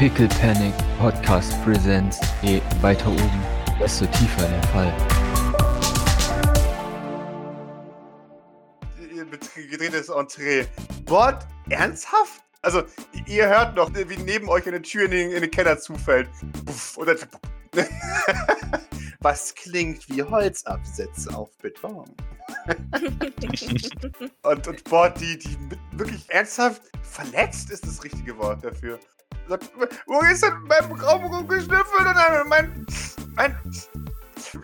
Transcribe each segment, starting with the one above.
Pickle Panic Podcast Presents. Je weiter oben, desto tiefer der Fall. Ihr gedrehtes Entree. Bord, ernsthaft? Also, ihr hört noch, wie neben euch eine Tür in den, in den Keller zufällt. Puff, und dann Was klingt wie Holzabsätze auf Beton. und, und boah, die, die wirklich ernsthaft verletzt ist das richtige Wort dafür. Sagt, wo ist denn beim Raum rumgeschnüffelt und dann mein, mein,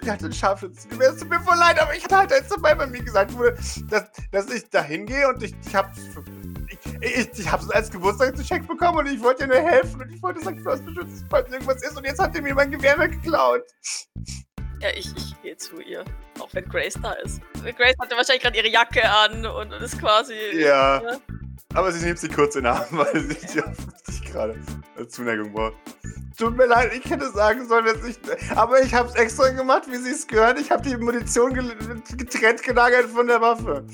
ich hatte ein Scharfschützengewehr, es tut mir voll leid, aber ich hatte halt jetzt dabei bei mir gesagt wurde, dass, dass ich da hingehe und ich, ich habe ich, ich, ich habe es als Geburtstagsgeschenk bekommen und ich wollte dir nur helfen und ich wollte sagen, du hast beschützt, falls irgendwas ist und jetzt hat er mir mein Gewehr weggeklaut. Ja, ich, ich gehe zu ihr. Auch wenn Grace da ist. Grace hatte wahrscheinlich gerade ihre Jacke an und, und ist quasi. Ja. ja. Aber sie nimmt sie kurz in den Arm, weil sie sich gerade Zuneigung braucht. Tut mir leid, ich hätte sagen sollen, dass ich. Aber ich hab's extra gemacht, wie sie es gehört. Ich habe die Munition getrennt gelagert von der Waffe.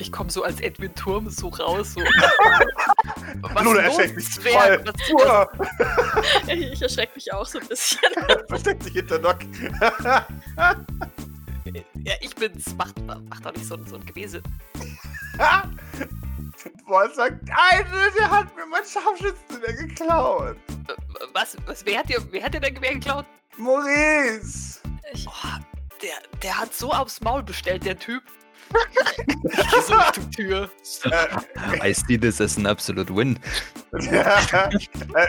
Ich komme so als Edwin Turm so raus. So. Was Luna erschreckt mich voll. ich erschrecke mich auch so ein bisschen. Versteckt sich hinter Doc. ja, ich bin's. Mach, mach doch nicht so, so ein Gewese. Boah, sagt, eine, der hat mir mein Scharfschützengewehr geklaut. Was, was, wer hat dir, wer hat dir dein Gewehr geklaut? Maurice. Ich, oh, der, der hat so aufs Maul bestellt, der Typ. ich geh so Richtung Tür. I see this as an absolute win.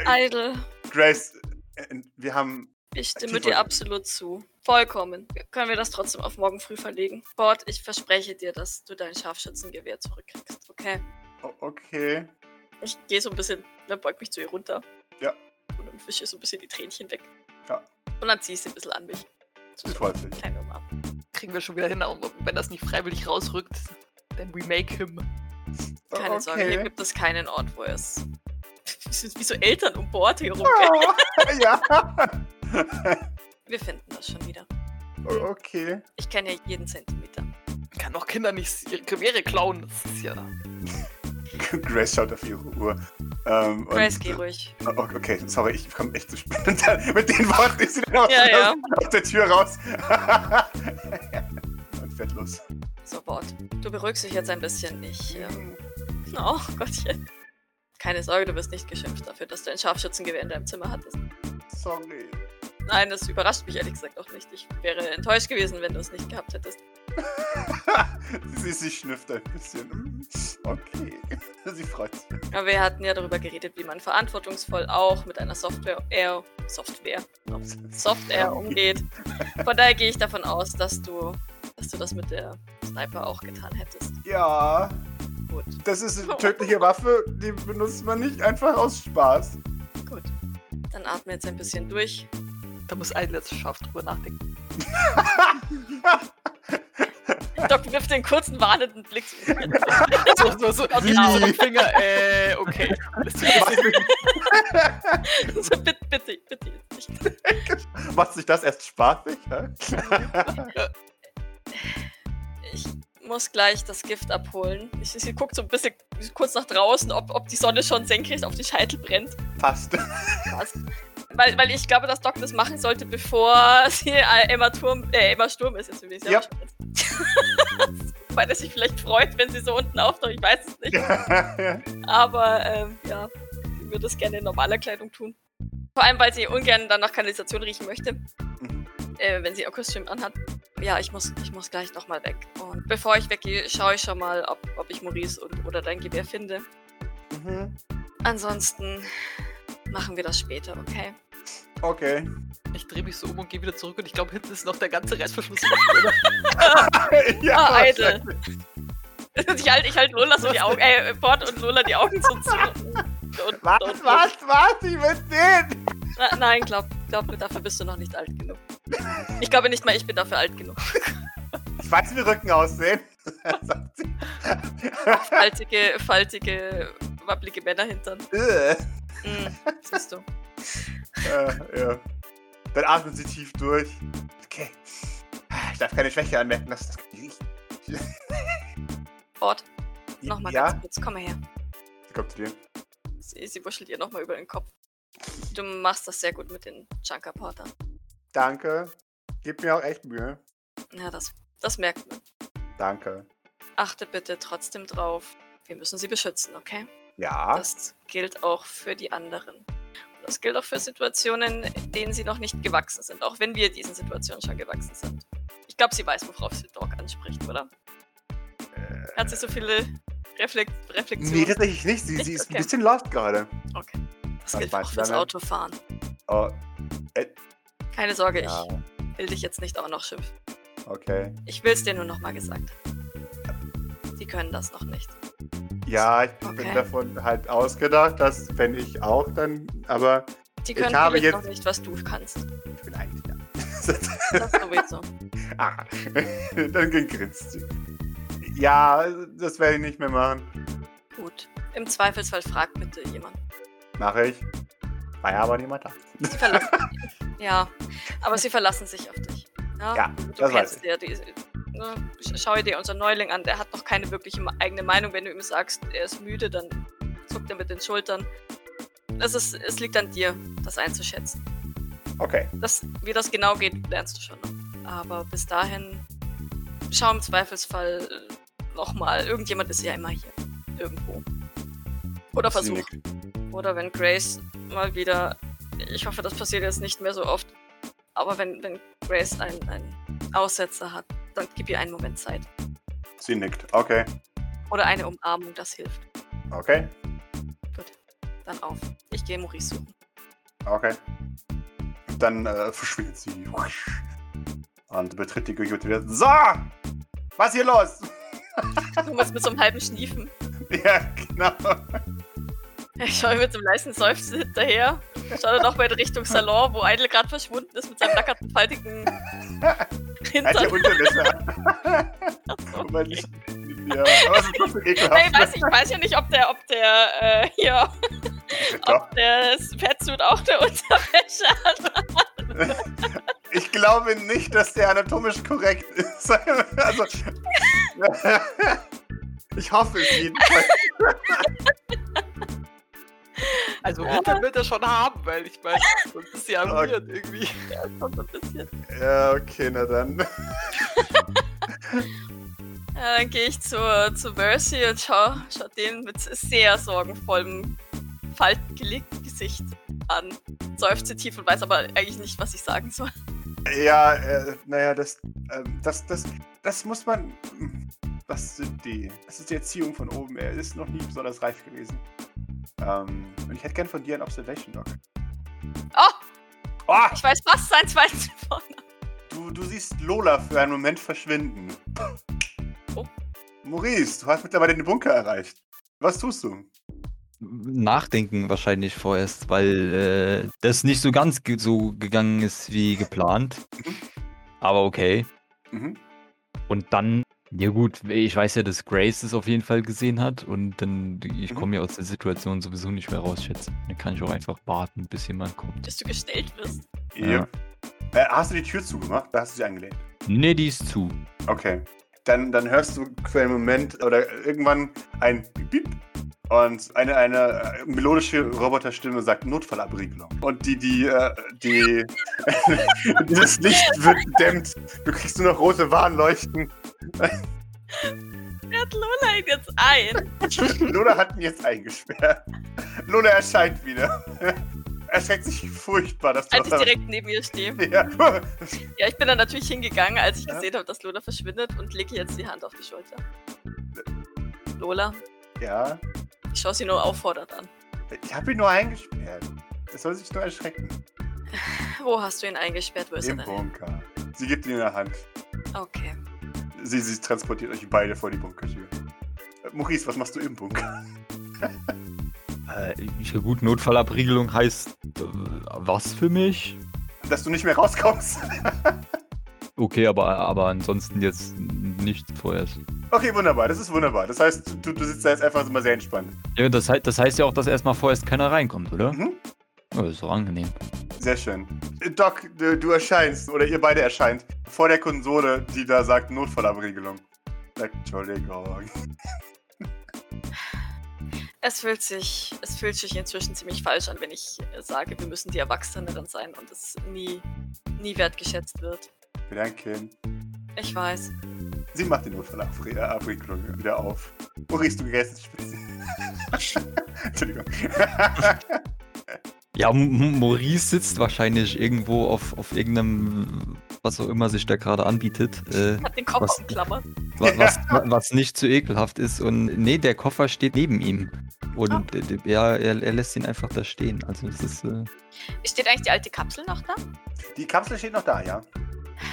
Idle. Grace, äh, wir haben. Ich stimme dir absolut zu. Vollkommen. Können wir das trotzdem auf morgen früh verlegen? Bord, ich verspreche dir, dass du dein Scharfschützengewehr zurückkriegst, okay? Okay. Ich gehe so ein bisschen, dann beug mich zu ihr runter. Ja. Und dann wische so ein bisschen die Tränchen weg. Ja. Und dann zieh ich sie ein bisschen an mich. So freut sich. Kleine Umarmung kriegen wir schon wieder hin. Und wenn das nicht freiwillig rausrückt, dann we make him. Keine okay. Sorge, hier gibt es keinen Ort, wo es. wie so Eltern um Bord hier rumgehen. Oh, ja. wir finden das schon wieder. Okay. Ich kenne ja jeden Zentimeter. Kann doch Kinder nicht ihre Gewehre klauen. Das ist ja. Grace schaut auf ihre Uhr. Ähm, Grace, und, geh ruhig. Oh, okay, sorry, ich komme echt zu spät. Mit den Worten ist sie dann aus, ja, ja. aus der Tür raus. und fährt los. So, Bord. Du beruhigst dich jetzt ein bisschen. Ich. Ähm... Oh, Gottchen. Keine Sorge, du wirst nicht geschimpft dafür, dass du ein Scharfschützengewehr in deinem Zimmer hattest. Sorry. Nein, das überrascht mich ehrlich gesagt auch nicht. Ich wäre enttäuscht gewesen, wenn du es nicht gehabt hättest. sie, sie schnüfft ein bisschen. Okay. Sie freut sich. Aber wir hatten ja darüber geredet, wie man verantwortungsvoll auch mit einer Software, Air, Software, Software umgeht. Von daher gehe ich davon aus, dass du, dass du das mit der Sniper auch getan hättest. Ja. Gut. Das ist eine tödliche Waffe, die benutzt man nicht einfach aus Spaß. Gut. Dann atme jetzt ein bisschen durch. Da muss ein letztes scharf drüber nachdenken. Doc wirft den kurzen warnenden Blick. so, so, so auf die Finger. Äh, okay. so, bitte, bitte, bitte. Macht sich das erst spaßig? ich muss gleich das Gift abholen. Ich, ich gucke so ein bisschen kurz nach draußen, ob, ob die Sonne schon senkrecht auf den Scheitel brennt. Passt. Passt. Weil, weil ich glaube, dass Doc das machen sollte, bevor sie äh, Emma, Turm, äh, Emma Sturm ist. Jetzt ich ja. Weil er sich vielleicht freut, wenn sie so unten auftaucht. Ich weiß es nicht. Aber ähm, ja, ich würde es gerne in normaler Kleidung tun. Vor allem, weil sie ungern dann nach Kanalisation riechen möchte. Mhm. Äh, wenn sie ihr Kostüm anhat. Ja, ich muss, ich muss gleich nochmal weg. Und bevor ich weggehe, schaue ich schon mal, ob, ob ich Maurice und, oder dein Gewehr finde. Mhm. Ansonsten machen wir das später, okay? Okay. Ich drehe mich so um und gehe wieder zurück und ich glaube, hinten ist noch der ganze Reißverschluss. ja, ah, Alter. Ich halte ich halt Lola so die Augen, äh, Port und Lola die Augen so zu. Und, was, und, was, was? Ich will sehen! Na, nein, glaub, glaub mir, dafür bist du noch nicht alt genug. Ich glaube nicht mal, ich bin dafür alt genug. Ich weiß, wie Rücken aussehen. faltige, faltige, wabbelige Männer hintern. Mm, siehst du. Äh, ja. Dann atmen sie tief durch. Okay. Ich darf keine Schwäche anmerken, das, das kann ich riechen. Ort. Nochmal ja? ganz kurz, komm mal her. Sie kommt zu dir. Sie, sie wuschelt ihr nochmal über den Kopf. du machst das sehr gut mit den Junker-Portern. Danke. Gib mir auch echt Mühe. Ja, das, das merkt man. Danke. Achte bitte trotzdem drauf. Wir müssen sie beschützen, okay? Ja. Das gilt auch für die anderen. Das gilt auch für Situationen, denen sie noch nicht gewachsen sind, auch wenn wir diesen Situationen schon gewachsen sind. Ich glaube, sie weiß, worauf sie Doc anspricht, oder? Hat sie so viele Reflekt Reflexionen? Nee, tatsächlich nicht. Sie, sie ist Okay. ein bisschen lost gerade. Okay. Das Was gilt auch fürs? Autofahren. Oh, Keine Sorge, ja. ich will dich jetzt nicht auch noch schimpfen. Okay. Ich will es dir nur noch mal gesagt. Sie können das noch nicht. Ja, ich bin Okay. davon halt ausgedacht, dass wenn ich auch dann, aber Ich können habe vielleicht jetzt- noch nicht, was du kannst. ich bin eigentlich ja. Das sowieso. ah, dann grinst sie. Ja, das werde ich nicht mehr machen. Gut. Im Zweifelsfall fragt bitte jemand. Mache ich. War ja aber niemand da. Sie verlassen Ja, aber sie verlassen sich auf dich. Ja, Ja, du das weiß kennst ja die, ne, Schau dir unseren Neuling an, der hat noch keine wirkliche eigene Meinung. Wenn du ihm sagst, er ist müde, dann zuckt er mit den Schultern. Es, ist, es liegt an dir, das einzuschätzen. Okay. Das, wie das genau geht, lernst du schon noch. Aber bis dahin, schau im Zweifelsfall nochmal. Irgendjemand ist ja immer hier. Irgendwo. Oder versuch. Oder wenn Grace mal wieder. Ich hoffe, das passiert jetzt nicht mehr so oft. Aber wenn, wenn Grace einen, einen Aussetzer hat, dann gib ihr einen Moment Zeit. Sie nickt. Okay. Oder eine Umarmung, das hilft. Okay. Dann auf. Ich gehe Maurice suchen. Okay. Dann äh, verschwindet sie. Und betritt die Küche wieder. So! Was ist hier los? Du musst mit so einem halben Schniefen. ja, genau. Ich schaue mit so einem leisen Seufzen hinterher. Schau dann auch mal in Richtung Salon, wo Idle gerade verschwunden ist mit seinem nackerten, faltigen Er hat Hintern. Unterwäsche an. Achso, Aber okay. nicht. Ja, aber es ist trotzdem ekelhaft. Hey, weiß, ich weiß ja nicht, ob der, ob der, äh, hier, Doch. ob der Fettsuit auch der Unterwäsche hat. Ich glaube nicht, dass der anatomisch korrekt ist. Also. Ich hoffe es jedenfalls. Also Hintern wird er schon haben, weil ich meine, sonst ist ja Okay. irgendwie. Ja, schon so ein bisschen. Ja, okay, na dann. Ja, dann gehe ich zur, zu Mercy und schau, schau den mit sehr sorgenvollem, faltengelegten Gesicht an. Seufze tief und weiß aber eigentlich nicht, was ich sagen soll. Ja, äh, naja, das, ähm, das, das, das muss man. Das sind die. Das ist die Erziehung von oben. Er ist noch nie besonders reif gewesen. Ähm, und ich hätte gern von dir ein Observation Dog. Oh, Oh, ich weiß fast sein zweites Vornamen. du, du siehst Lola für einen Moment verschwinden. Oh. Maurice, du hast mittlerweile den Bunker erreicht. Was tust du? Nachdenken wahrscheinlich vorerst, weil äh, das nicht so ganz ge so gegangen ist wie geplant. Mhm. Aber okay. Mhm. Und dann, ja gut, ich weiß ja, dass Grace es auf jeden Fall gesehen hat und dann, ich Mhm. komme ja aus der Situation sowieso nicht mehr rausschätzen. Dann kann ich auch einfach warten, bis jemand kommt. Bis du gestellt wirst. Ja. Äh, hast du die Tür zugemacht? Da hast du sie angelehnt. Nee, die ist zu. Okay. Dann, dann hörst du für einen Moment oder irgendwann ein Piep und eine, eine äh, melodische Roboterstimme sagt Notfallabriegelung. Und die, die, äh, die, dieses Licht wird gedämmt. Du kriegst nur noch rote Warnleuchten. Hat Lola ihn jetzt ein? Lola hat ihn jetzt eingesperrt. Lola erscheint wieder. Erschreckt sich furchtbar, dass du Als ich direkt neben ihr stehe. ja. Ja, ich bin dann natürlich hingegangen, als ich Ja. gesehen habe, dass Lola verschwindet und lege jetzt die Hand auf die Schulter. Lola, ja. Ich schaue sie nur auffordernd an. Ich habe ihn nur eingesperrt. Das soll sich nur erschrecken. Wo hast du ihn eingesperrt? Wo ist er Im denn? Bunker. Sie gibt ihn in der Hand. Okay. Sie, sie transportiert euch beide vor die Bunkertür. Äh, Maurice, was machst du im Bunker? Äh, ja gut, Notfallabriegelung heißt äh, was für mich? Dass du nicht mehr rauskommst. Okay, aber, aber ansonsten jetzt nicht vorerst. Okay, wunderbar. Das ist wunderbar. Das heißt, du, du sitzt da jetzt einfach immer sehr entspannt. Ja, das, das heißt ja auch, dass erstmal vorerst keiner reinkommt, oder? Mhm. Oh, das ist doch angenehm. Sehr schön. Doc, du, du erscheinst, oder ihr beide erscheint, vor der Konsole, die da sagt Notfallabriegelung. Sagt, Entschuldigung. Es fühlt sich, es fühlt sich inzwischen ziemlich falsch an, wenn ich sage, wir müssen die Erwachseneren sein und es nie, nie wertgeschätzt wird. Kind. Ich weiß. Sie macht den Notfallabwicklung wieder auf. Maurice, du gegessen Spitze. Entschuldigung. Ja, M Maurice sitzt wahrscheinlich irgendwo auf, auf irgendeinem, was auch immer sich da gerade anbietet, äh, Hat den Kopf Was- umklammert. wa- was, wa- was nicht zu ekelhaft ist. Und nee, der Koffer steht neben ihm. Und Ah. äh, ja, er, er lässt ihn einfach da stehen. Also es ist, äh, Steht eigentlich die alte Kapsel noch da? Die Kapsel steht noch da, ja.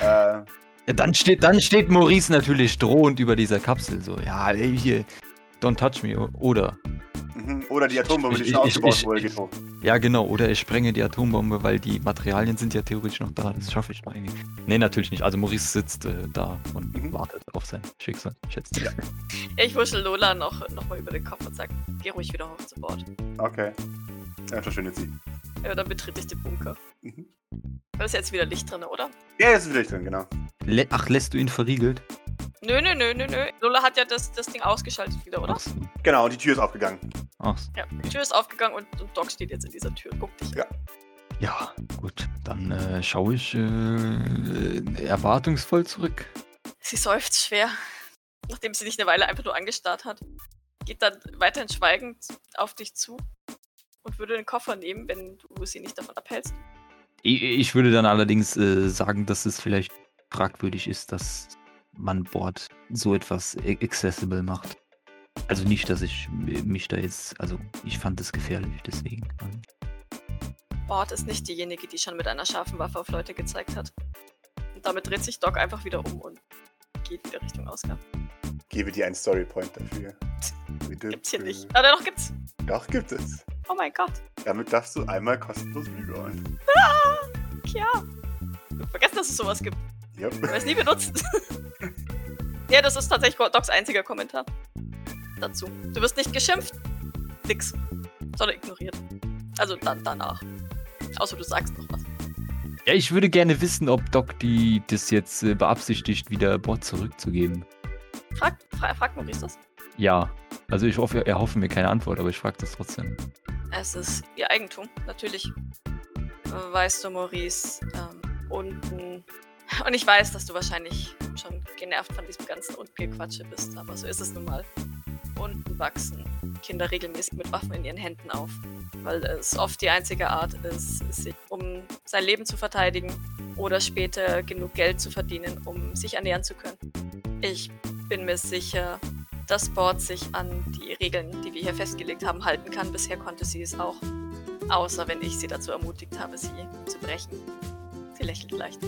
Äh, ja, dann steht, dann steht Maurice natürlich drohend über dieser Kapsel. So, ja, ey, hier, don't touch me. Oder, mhm. Oder die Atombombe, die Ich- schon ich- ausgebaut ich- wurde, hoch. ja genau, oder ich sprenge die Atombombe, weil die Materialien sind ja theoretisch noch da. Das schaffe ich noch irgendwie. Nee, natürlich nicht. Also Maurice sitzt äh, da und Mhm. wartet auf sein Schicksal, schätzt Ja. Ich wuschel Lola noch, noch mal über den Kopf und sag, geh ruhig wieder hoch zu Bord. Okay. Ja, verschwindet sie. Ja, dann betritt ich den Bunker. Mhm. Da ist jetzt wieder Licht drin, oder? Ja, jetzt ist wieder drin, genau. Lä Ach, lässt du ihn verriegelt? Nö, nö, nö, nö, nö. Lola hat ja das, das Ding ausgeschaltet wieder, oder? So. Genau, und die Tür ist aufgegangen. Ach so. Ja, die Tür ist aufgegangen und, und Doc steht jetzt in dieser Tür. Guck dich. Ja. Ja, gut. Dann äh, schaue ich äh, erwartungsvoll zurück. Sie seufzt schwer, nachdem sie dich eine Weile einfach nur angestarrt hat. Geht dann weiterhin schweigend auf dich zu und würde den Koffer nehmen, wenn du sie nicht davon abhältst. Ich, ich würde dann allerdings äh, sagen, dass es vielleicht fragwürdig ist, dass man Bord so etwas accessible macht. Also nicht, dass ich mich da jetzt, also ich fand es gefährlich, deswegen. Bord ist nicht diejenige, die schon mit einer scharfen Waffe auf Leute gezeigt hat. Und damit dreht sich Doc einfach wieder um und geht wieder Richtung Ausgang. Gebe dir einen Storypoint dafür. Gibt's hier nicht. Ah, doch gibt's. Doch, gibt es. Oh mein Gott. Damit darfst du einmal kostenlos rerollen. Ja. Vergessen, dass es sowas gibt. Yep. weil es nie benutzt. ja, das ist tatsächlich Docs einziger Kommentar dazu. Du wirst nicht geschimpft. Nix. Sondern ignoriert. Also dann danach. Außer du sagst noch was. Ja, ich würde gerne wissen, ob Doc die das jetzt äh, beabsichtigt, wieder Bord zurückzugeben. Frag, fra frag Maurice das. Ja. Also ich hoffe, er hoffe mir keine Antwort, aber ich frage das trotzdem. Es ist ihr Eigentum, natürlich. Äh, Weißt du, Maurice, ähm, unten. Und ich weiß, dass du wahrscheinlich schon genervt von diesem ganzen Ungequatsche bist, aber so ist es nun mal. Unten wachsen Kinder regelmäßig mit Waffen in ihren Händen auf, weil es oft die einzige Art ist, sich um sein Leben zu verteidigen oder später genug Geld zu verdienen, um sich ernähren zu können. Ich bin mir sicher, dass Bord sich an die Regeln, die wir hier festgelegt haben, halten kann. Bisher konnte sie es auch. Außer wenn ich sie dazu ermutigt habe, sie zu brechen. Sie lächelt leicht.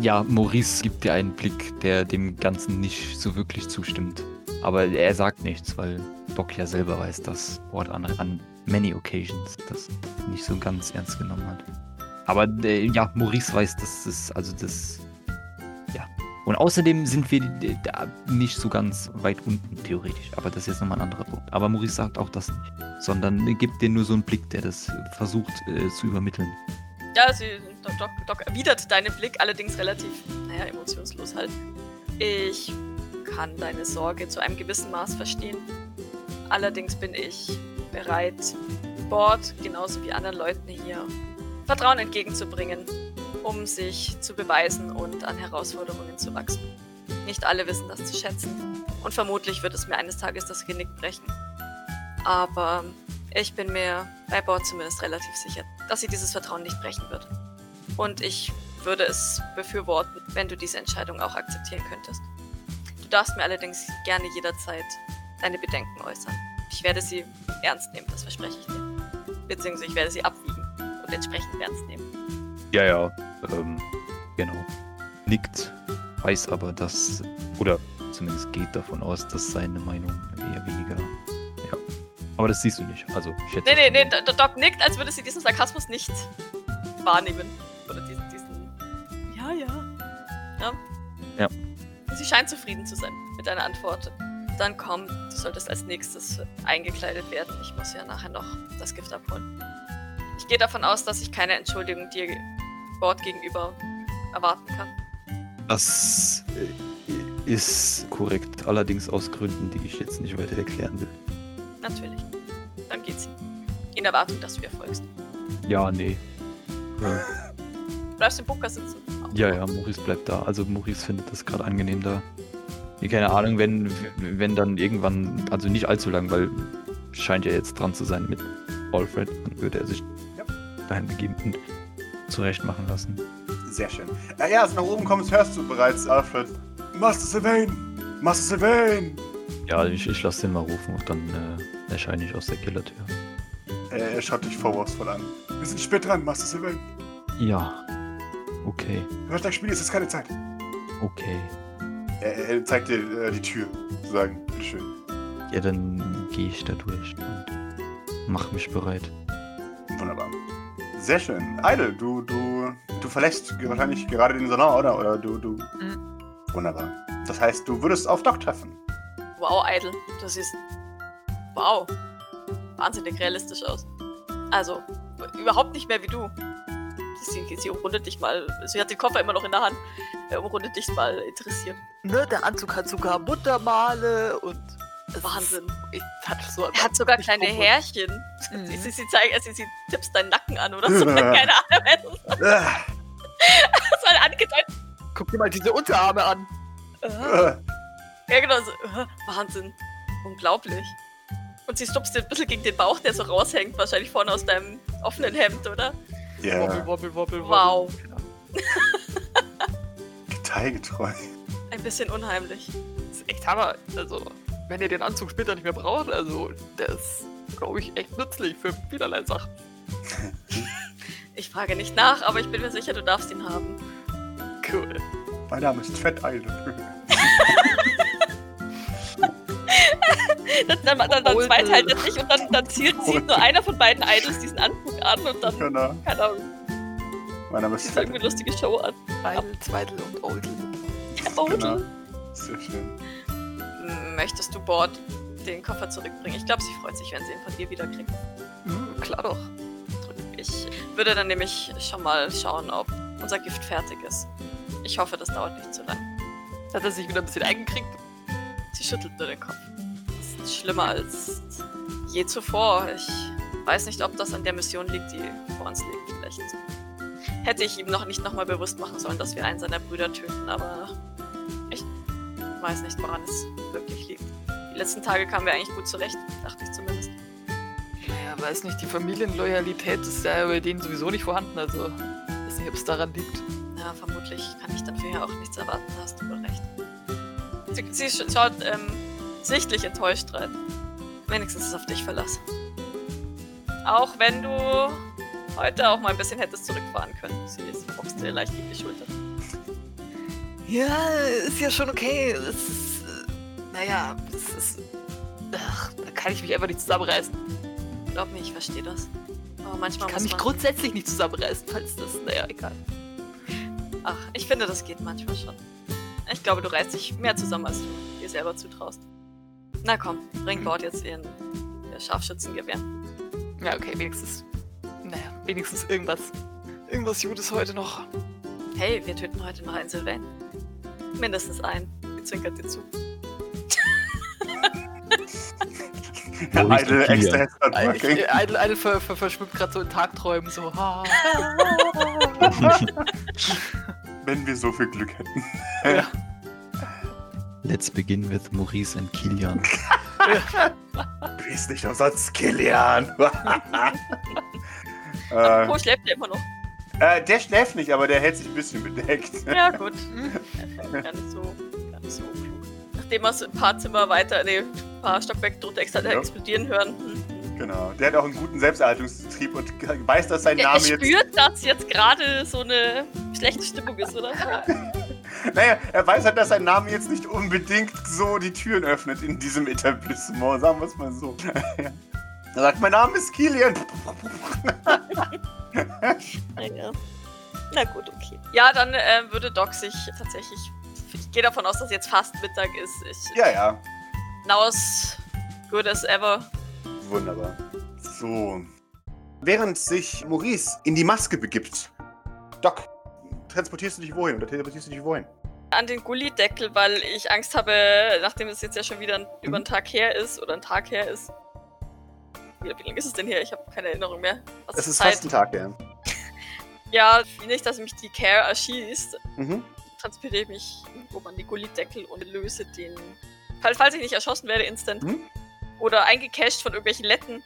Ja, Maurice gibt dir einen Blick, der dem Ganzen nicht so wirklich zustimmt. Aber er sagt nichts, weil Doc ja selber weiß, dass Bord an, an many occasions das nicht so ganz ernst genommen hat. Aber äh, ja, Maurice weiß, dass das, also das, ja. Und außerdem sind wir äh, da nicht so ganz weit unten, theoretisch. Aber das ist jetzt nochmal ein anderer Punkt. Aber Maurice sagt auch das nicht. Sondern gibt dir nur so einen Blick, der das versucht äh, zu übermitteln. Ja, sie, Doc, Doc, erwidert deinen Blick, allerdings relativ, naja, emotionslos halt. Ich kann deine Sorge zu einem gewissen Maß verstehen. Allerdings bin ich bereit, Bord, genauso wie anderen Leuten hier, Vertrauen entgegenzubringen, um sich zu beweisen und an Herausforderungen zu wachsen. Nicht alle wissen das zu schätzen. Und vermutlich wird es mir eines Tages das Genick brechen. Aber ich bin mir bei Bord zumindest relativ sicher, dass sie dieses Vertrauen nicht brechen wird. Und ich würde es befürworten, wenn du diese Entscheidung auch akzeptieren könntest. Du darfst mir allerdings gerne jederzeit deine Bedenken äußern. Ich werde sie ernst nehmen, das verspreche ich dir. Beziehungsweise ich werde sie abwiegen und entsprechend ernst nehmen. Ja, ja, ähm, genau. Nickt, weiß aber, dass, oder zumindest geht davon aus, dass seine Meinung eher weniger. Aber das siehst du nicht, also schätze Nee, nee, ich. nee, D- Doc nickt, als würde sie diesen Sarkasmus nicht wahrnehmen. Oder diesen, diesen. Ja, ja. Ja. Ja. Sie scheint zufrieden zu sein mit deiner Antwort. Dann komm, du solltest als nächstes eingekleidet werden. Ich muss ja nachher noch das Gift abholen. Ich gehe davon aus, dass ich keine Entschuldigung dir Bord gegenüber erwarten kann. Das äh, ist korrekt, allerdings aus Gründen, die ich jetzt nicht weiter erklären will. Natürlich. In Erwartung, dass du ihr folgst. Ja, nee. Ja, Du bleibst im Bunker sitzen. ja, ja, Maurice bleibt da. Also Maurice findet das gerade angenehm da. Ja, keine Ahnung, wenn, wenn dann irgendwann, also nicht allzu lang, weil scheint ja jetzt dran zu sein mit Alfred, dann würde er sich Ja. dahin begeben und zurecht machen lassen. Sehr schön. Äh, ja, als du nach oben kommst, hörst du bereits Alfred. Master Sylvain! Master Sylvain! Ja, ich, ich lasse den mal rufen und dann äh, erscheine ich aus der Kellertür. Äh, er schaut dich vorwurfsvoll an. Wir sind spät dran, Master Sylvain. Ja. Okay, Hört gleich Spiel, es ist keine Zeit. okay. Er, er zeigt dir äh, die Tür, sozusagen. Bitteschön. Ja, dann gehe ich da durch und mach mich bereit. Wunderbar. Sehr schön. Idle, du, du, du verlässt wahrscheinlich gerade den Salon, oder? Oder du, du. Mhm. Wunderbar. Das heißt, du würdest auf Doc treffen. Wow, Idle. Das ist. Wow. Wahnsinnig realistisch aus. Also, überhaupt nicht mehr wie du. Sie, sie umrundet dich mal. Sie hat den Koffer immer noch in der Hand. Er umrundet dich mal interessiert. Ne, der Anzug hat sogar Muttermale und. Wahnsinn. Ist, ich hatte so Er hat sogar kleine rum- Härchen. Mhm. Sie, sie, sie, zeigt, also sie tippst deinen Nacken an oder so. Keine Ahnung. Ah, Das war angedeutet. Guck dir mal diese Unterarme an. Äh, äh, Ja, genau. So. äh, Wahnsinn. Unglaublich. Und sie stupst dir ein bisschen gegen den Bauch, der so raushängt. Wahrscheinlich vorne aus deinem offenen Hemd, oder? Ja, Wobbel, wobbel, wobbel, Wow. detailgetreu. Ein bisschen unheimlich. Das ist echt Hammer. Also, wenn ihr den Anzug später nicht mehr braucht, also, der ist, glaube ich, echt nützlich für vielerlei Sachen. Ich frage nicht nach, aber ich bin mir sicher, du darfst ihn haben. Cool. Mein Name ist Fett Idle. Dann, dann, dann, zweiteilt er sich und dann, dann zieht, zieht nur einer von beiden Idols diesen Anzug an und dann, genau. keine Ahnung, Mein Name ist irgendwie eine lustige Show an. Zweidel und Oldel. Odel. Genau. Sehr schön. Möchtest du Bord den Koffer zurückbringen? Ich glaube, sie freut sich, wenn sie ihn von dir wieder kriegt. Hm, klar doch. Ich würde dann nämlich schon mal schauen, ob unser Gift fertig ist. Ich hoffe, das dauert nicht zu lang. Hat er sich wieder ein bisschen eingekriegt? Sie schüttelt nur den Kopf. Schlimmer als je zuvor. Ich weiß nicht, ob das an der Mission liegt, die vor uns liegt. Vielleicht hätte ich ihm noch nicht nochmal bewusst machen sollen, dass wir einen seiner Brüder töten, aber ich weiß nicht, woran es wirklich liegt. Die letzten Tage kamen wir eigentlich gut zurecht, dachte ich zumindest. Naja, weiß nicht, die Familienloyalität ist ja bei denen sowieso nicht vorhanden, also weiß nicht, ob es daran liegt. Ja, vermutlich kann ich dafür ja auch nichts erwarten, da hast du wohl recht. Sie, sie sch- schaut ähm, sichtlich enttäuscht rein. Wenigstens ist auf dich Verlass. Auch wenn du heute auch mal ein bisschen hättest zurückfahren können. Sie ist boxt dir leicht gegen die Schulter. Ja, ist ja schon okay. Es ist, äh, naja, es ist, ach, da kann ich mich einfach nicht zusammenreißen. Glaub mir, ich verstehe das. Aber manchmal Ich kann mich man... grundsätzlich nicht zusammenreißen, falls das, naja, egal. Ach, ich finde, das geht manchmal schon. Ich glaube, du reißt dich mehr zusammen, als du dir selber zutraust. Na komm, bring Bord jetzt in ihr Scharfschützengewehr. Ja, okay, wenigstens, naja, wenigstens irgendwas, irgendwas Gutes heute noch. Hey, wir töten heute noch einen Sylvain. Mindestens einen. Sie zwinkert dir zu. Und extra Kilian. Headshot Eine, eine, eine ver, ver, verschwimmt gerade so in Tagträumen, so, ha. Wenn wir so viel Glück hätten. ja. Let's begin with Maurice and Kilian. Du bist nicht umsonst Kilian. äh, Apropos, schläft der immer noch? äh, der schläft nicht, aber der hält sich ein bisschen bedeckt. Ja, gut. Gar nicht so, gar nicht so klug. Nachdem wir es ein paar Zimmer weiter, nee, ein paar Stockwerke drunter extra Ja. explodieren hören. Hm. Genau. Der hat auch einen guten Selbsterhaltungstrieb und weiß, dass sein Er, er Name jetzt. spürt, dass jetzt gerade so eine schlechte Stimmung ist, oder? Naja, er weiß halt, dass sein Name jetzt nicht unbedingt so die Türen öffnet in diesem Etablissement, sagen wir es mal so. Er sagt, mein Name ist Kilian. Ja. Na gut, okay. Ja, dann äh, würde Doc sich tatsächlich. Ich gehe davon aus, dass jetzt fast Mittag ist. Ich, Ja, ja. Now as good as ever. Wunderbar. So. Während sich Maurice in die Maske begibt, Doc, transportierst du dich wohin oder teleportierst du dich wohin? An den Gullideckel, weil ich Angst habe, nachdem es jetzt ja schon wieder ein, über einen Tag her ist oder ein Tag her ist, Wie, lange ist es denn her? Ich habe keine Erinnerung mehr. Was Es ist Zeit? fast ein Tag, ja. Ja, nicht, dass mich die Care erschießt. Mhm. Transportiere ich mich irgendwo an die Gullideckel und löse den. Fall- Falls ich nicht erschossen werde, instant. Mhm. Oder eingecasht von irgendwelchen Letten,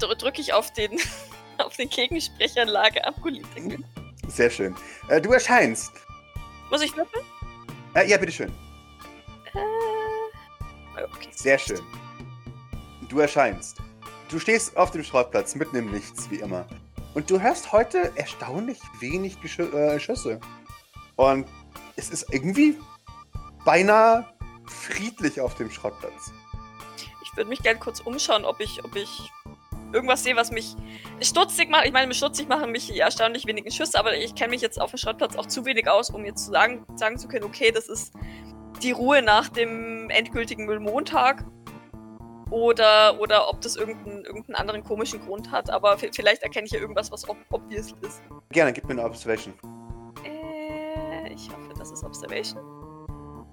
dr drücke ich auf den, auf den Gegensprechanlage am Gullideckel. Sehr schön. Äh, du erscheinst. Muss ich würfeln? Äh, ja, bitteschön. Äh, okay. Sehr schön. Du erscheinst. Du stehst auf dem Schrottplatz mitten im Nichts, wie immer. Und du hörst heute erstaunlich wenig Geschü äh, Schüsse. Und es ist irgendwie beinahe friedlich auf dem Schrottplatz. Ich würde mich gerne kurz umschauen, ob ich, ob ich irgendwas sehe, was mich stutzig macht. Ich meine, mich stutzig machen mich erstaunlich wenigen Schüsse, aber ich kenne mich jetzt auf dem Schrottplatz auch zu wenig aus, um jetzt zu sagen, sagen zu können, okay, das ist die Ruhe nach dem endgültigen Müllmontag. Oder, oder ob das irgendeinen, irgendeinen anderen komischen Grund hat. Aber vielleicht erkenne ich ja irgendwas, was ob obvious ist. Gerne, gib mir eine Observation. Äh, ich hoffe, das ist Observation.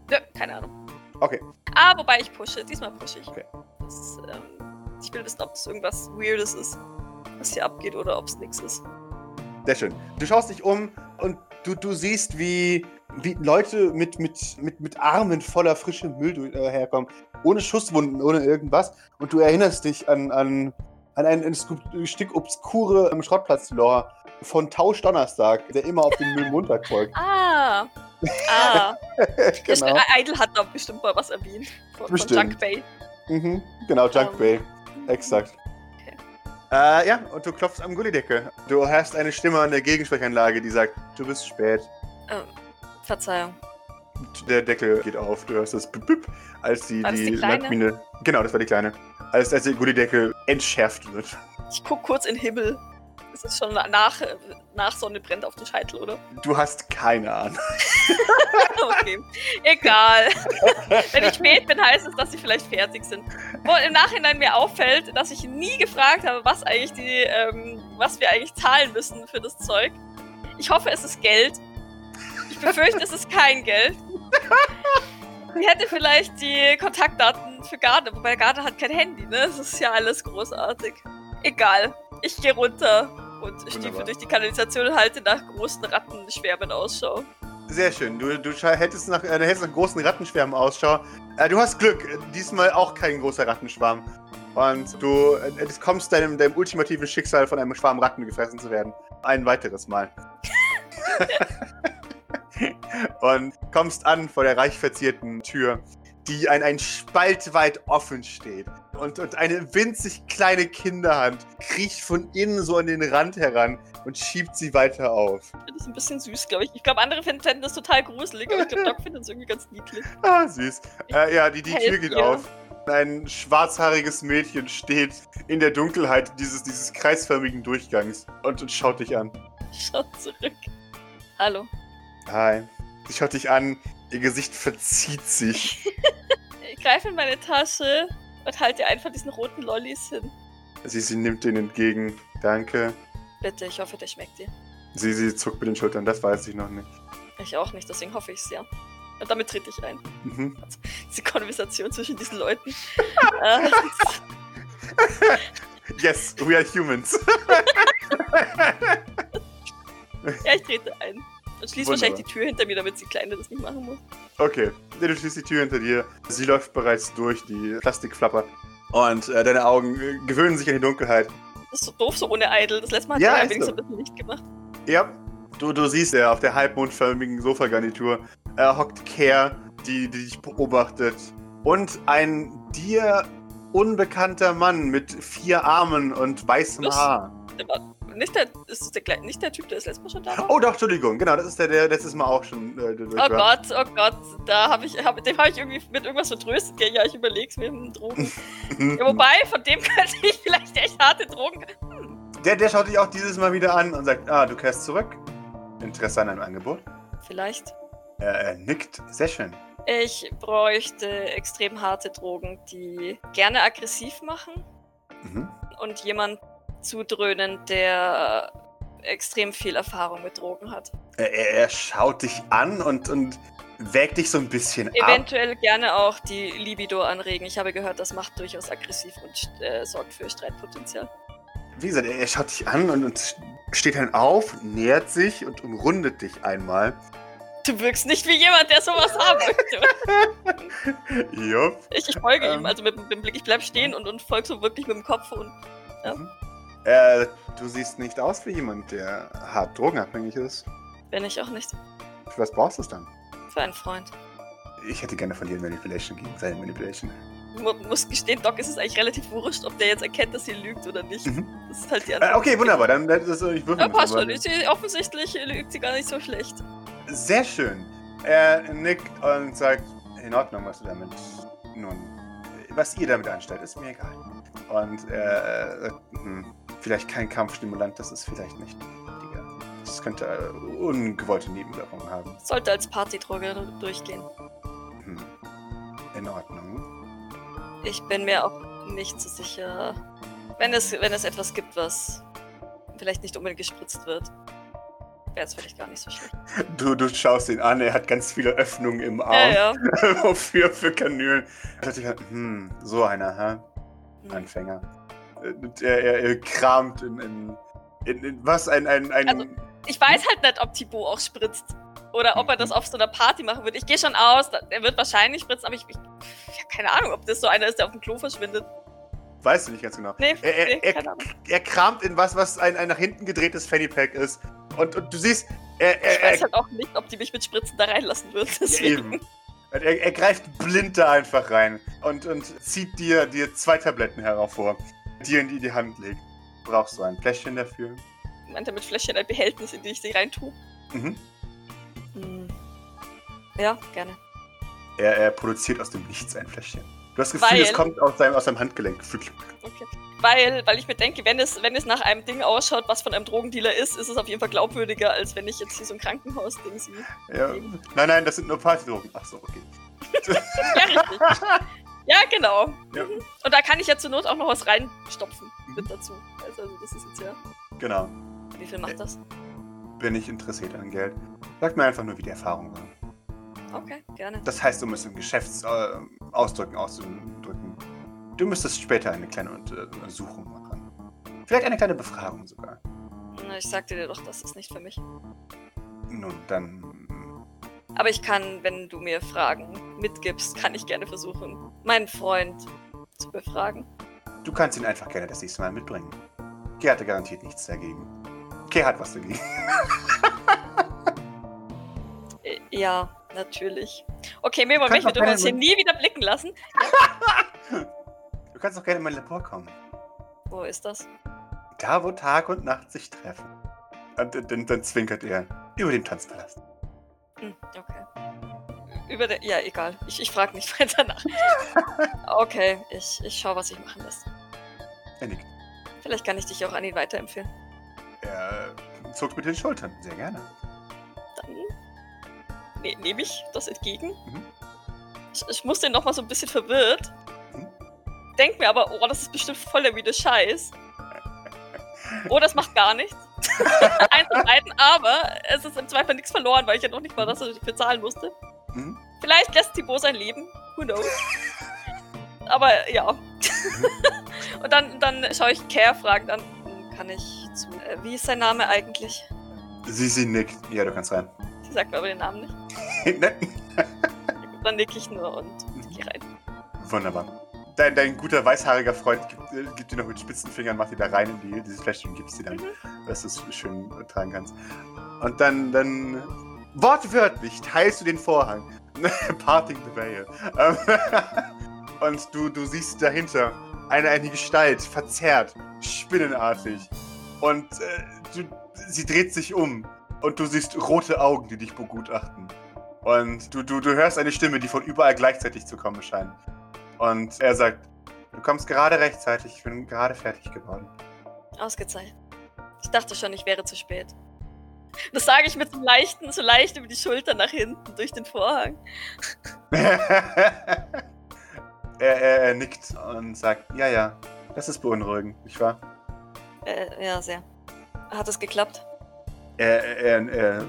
Nö, keine Ahnung. Okay. Ah, wobei ich pushe. Diesmal pushe ich. Okay. Das, ähm, ich will wissen, ob das irgendwas Weirdes ist, was hier abgeht, oder ob es nichts ist. Sehr schön. Du schaust dich um und du, du siehst, wie, wie Leute mit, mit, mit, mit Armen voller frischem Müll äh, herkommen. Ohne Schusswunden, ohne irgendwas. Und du erinnerst dich an, an, an ein, ein Stück obskure ähm, Schrottplatz-Lore von Tausch Donnerstag, der immer auf den Müllmontag folgt. Ah! Ah! genau. Idle hat da bestimmt mal was erwähnt. Von, von Bestimmt. Junk Bay. Mhm. Genau, Junk Ähm, Bay. Exakt. Okay. Äh, ja, und du klopfst am Gullidecke. Du hörst eine Stimme an der Gegensprechanlage, die sagt, du bist spät. Ähm, Verzeihung. Der Deckel geht auf, du hörst das Bip, Bip, als die, War das die, die kleine? Landmine. Genau, das war die kleine. Als, als der Gullideckel entschärft wird. Ich guck kurz in den Himmel. Es ist schon nach, nach Sonne brennt auf den Scheitel, oder? Du hast keine Ahnung. Okay. Egal. Wenn ich spät bin, heißt es, dass sie vielleicht fertig sind. Wo im Nachhinein mir auffällt, dass ich nie gefragt habe, was eigentlich die, ähm, was wir eigentlich zahlen müssen für das Zeug. Ich hoffe, es ist Geld. Ich befürchte, es ist kein Geld. Ich hätte vielleicht die Kontaktdaten für Garde, wobei Garde hat kein Handy, ne? Das ist ja alles großartig. Egal. Ich gehe runter und stiefel durch die Kanalisation und halte nach großen Rattenschwärmen Ausschau. Sehr schön. Du, du hättest nach, äh, hättest nach großen Rattenschwärmen Ausschau. Äh, du hast Glück. Diesmal auch kein großer Rattenschwarm. Und du äh, kommst deinem, deinem ultimativen Schicksal von einem Schwarm Ratten gefressen zu werden. Ein weiteres Mal. und kommst an vor der reich verzierten Tür, die ein, ein Spalt weit offen steht. Und, und eine winzig kleine Kinderhand kriecht von innen so an den Rand heran und schiebt sie weiter auf. Das ein bisschen süß, glaube ich. Ich glaube, andere fänden das total gruselig, aber ich glaube, Doc findet es irgendwie ganz niedlich. Ah, süß. Äh, ja, die, die Tür geht ihr. auf. Ein schwarzhaariges Mädchen steht in der Dunkelheit dieses, dieses kreisförmigen Durchgangs und, und schaut dich an. Schaut zurück. Hallo. Hi. Sie schaut dich an, ihr Gesicht verzieht sich. Ich greife in meine Tasche und halte dir einfach diesen roten Lollis hin. Sie, sie nimmt den entgegen. Danke. Bitte, ich hoffe, der schmeckt dir. Sie, sie zuckt mit den Schultern, das weiß ich noch nicht. Ich auch nicht, deswegen hoffe ich es ja. Und damit trete ich ein. Mhm. Diese Konversation zwischen diesen Leuten. äh, Yes, we are humans. ja, ich trete ein. Und schließe wahrscheinlich die Tür hinter mir, damit die Kleine das nicht machen muss. Okay, du schließt die Tür hinter dir. Sie läuft bereits durch die Plastikflapper. Und äh, deine Augen äh, gewöhnen sich an die Dunkelheit. Das ist so doof, so ohne Idol. Das letzte Mal hat Ja, er wenigstens so. ein bisschen Licht gemacht. Ja, du, du siehst ja, auf der halbmondförmigen Sofagarnitur äh, hockt Care, die, die dich beobachtet. Und ein dir unbekannter Mann mit vier Armen und weißem Was? Haar. Der war nicht der, ist der, nicht der Typ, der das letzte Mal schon da war? Oh doch, Entschuldigung, genau, das ist der, der letztes Mal auch schon äh, durch Oh war. Gott, oh Gott, da habe ich, hab, dem habe ich irgendwie mit irgendwas vertröstet. Gell? Ja, ich überleg's mir mit dem Drogen. Ja, wobei, von dem könnte ich vielleicht echt harte Drogen. Der, der schaut dich auch dieses Mal wieder an und sagt, ah, du kehrst zurück. Interesse an einem Angebot? Vielleicht. Er, er nickt, sehr schön. Ich bräuchte extrem harte Drogen, die gerne aggressiv machen Mhm. und jemand zudröhnen, der extrem viel Erfahrung mit Drogen hat. Er, er, schaut dich an und, und wägt dich so ein bisschen ab. Eventuell gerne auch die Libido anregen. Ich habe gehört, das macht durchaus aggressiv und äh, sorgt für Streitpotenzial. Wie gesagt, er, er schaut dich an und, und steht dann auf, nähert sich und umrundet dich einmal. Du wirkst nicht wie jemand, der sowas haben möchte. Jupp. Ich, ich folge Ähm. ihm, also mit, mit dem Blick, ich bleib stehen und, und folge so wirklich mit dem Kopf und Mhm. Äh, du siehst nicht aus wie jemand, der hart drogenabhängig ist. bin ich auch nicht. Für was brauchst du es dann? Für einen Freund. Ich hätte gerne von dir Manipulation gegen seine Manipulation. Mu muss gestehen, Doc, ist es eigentlich relativ wurscht, ob der jetzt erkennt, dass sie lügt oder nicht. Mhm. Das ist halt die Äh, okay, wunderbar. Dann das ist, ich würfel Ja, passt schon. Sie, offensichtlich lügt sie gar nicht so schlecht. Sehr schön. Er nickt und sagt, in Ordnung, was du damit. Nun, was ihr damit anstellt, ist mir egal. Und er sagt, hm, vielleicht kein Kampfstimulant, das ist vielleicht nicht wichtiger. Das könnte äh, ungewollte Nebenwirkungen haben. Sollte als Partydroge durchgehen. Hm. In Ordnung. Ich bin mir auch nicht so sicher. Wenn es, wenn es etwas gibt, was vielleicht nicht unbedingt gespritzt wird, wäre es vielleicht gar nicht so schlecht. Du, du schaust ihn an, er hat ganz viele Öffnungen im Arm Ja, ja. für, für Kanülen. Er sagt sich, hm, so einer, hä? Hm. Anfänger. Er, er, er kramt in, in, in, in was? Ein, ein, ein Also- Ich weiß halt nicht, ob Thibaut auch spritzt. Oder ob er das auf so einer Party machen würde. Ich gehe schon aus, er wird wahrscheinlich spritzen, aber ich, ich ja, keine Ahnung, ob das so einer ist, der auf dem Klo verschwindet. weißt du nicht ganz genau. Nee, Er, er, nee er, er kramt in was, was ein, ein nach hinten gedrehtes Fanny Pack ist. Und, und du siehst, er, Ich er, weiß er, halt auch nicht, ob die mich mit Spritzen da reinlassen ja, Deswegen. eben. Und Er, er greift blind da einfach rein und, und zieht dir, dir zwei Tabletten hervor, die er in die Hand legt. Brauchst du ein Fläschchen dafür? Meint er mit Fläschchen ein Behältnis, in die ich sie reintue? Mhm. Hm. Ja, gerne. Er, er produziert aus dem Nichts ein Fläschchen. Du hast das Gefühl, Weil- es kommt aus seinem, aus seinem Handgelenk. Okay. Weil, weil ich mir denke, wenn es, wenn es nach einem Ding ausschaut, was von einem Drogendealer ist, ist es auf jeden Fall glaubwürdiger, als wenn ich jetzt hier so ein Krankenhaus-Ding sehe. Ja. Nein, nein, das sind nur Partydrogen. Ach so, okay. Ja, richtig. ja, genau. Ja. Mhm. Und da kann ich ja zur Not auch noch was reinstopfen Mhm. mit dazu. Also, also das ist jetzt ja. Genau. Wie viel macht das? Bin ich interessiert an Geld. Sag mir einfach nur, wie die Erfahrung war. Okay, gerne. Das heißt, um es in Geschäftsausdrücken äh, Ausdrücken auszudrücken, du müsstest später eine kleine Unter- Untersuchung machen. Vielleicht eine kleine Befragung sogar. Na, Ich sagte dir doch, das ist nicht für mich. Nun, dann. Aber ich kann, wenn du mir Fragen mitgibst, kann ich gerne versuchen, meinen Freund zu befragen. Du kannst ihn einfach gerne das nächste Mal mitbringen. Kay hatte garantiert nichts dagegen. Kay hat was dagegen. Äh, Ja, natürlich. Okay, Memo, möchte du gerne uns hier nie wieder blicken lassen? Du kannst auch gerne in mein Labor kommen. Wo ist das? Da, wo Tag und Nacht sich treffen. Und dann, dann, dann zwinkert er über den Tanzpalast. Hm, okay. Über den. Ja, egal. Ich, ich frage nicht weiter nach. Okay, ich, ich schau, was ich machen lässt. Er nickt. Vielleicht kann ich dich auch an ihn weiterempfehlen. Er zuckt mit den Schultern. Sehr gerne. Dann ne, nehme ich das entgegen. Mhm. Ich, ich muss den nochmal so ein bisschen verwirrt. Mhm. Denk mir aber, oh, das ist bestimmt voll der wieder Scheiß. Oh, das macht gar nichts. Eins von beiden, aber es ist im Zweifel nichts verloren, weil ich ja noch nicht mal das dafür zahlen musste. Mhm. Vielleicht lässt Thibaut sein Leben. Who knows? Aber ja. Und dann, dann schaue ich Care fragend an. Kann ich zu. Äh, wie ist sein Name eigentlich? Sie, sie nickt. Ja, du kannst rein. Sie sagt mir aber den Namen nicht. Ne? Dann nick ich nur und geh rein. Wunderbar. Dein, dein guter weißhaariger Freund gibt, äh, gibt dir noch mit spitzen Fingern, macht dir da rein in die, dieses Fläschchen und gibst dir dann, Mhm. dass du es schön tragen kannst. Und dann, dann wortwörtlich teilst du den Vorhang. Parting the veil. Ähm, und du, du siehst dahinter eine, eine Gestalt, verzerrt, spinnenartig. Und äh, du, sie dreht sich um und du siehst rote Augen, die dich begutachten. Und du, du, du hörst eine Stimme, die von überall gleichzeitig zu kommen scheint. Und er sagt, du kommst gerade rechtzeitig, ich bin gerade fertig geworden. Ausgezeichnet. Ich dachte schon, ich wäre zu spät. Das sage ich mit so leichten, so leicht über die Schulter nach hinten durch den Vorhang. er, er, er nickt und sagt, ja, ja, das ist beunruhigend, nicht wahr? Äh, ja, sehr. Hat es geklappt? Er, er,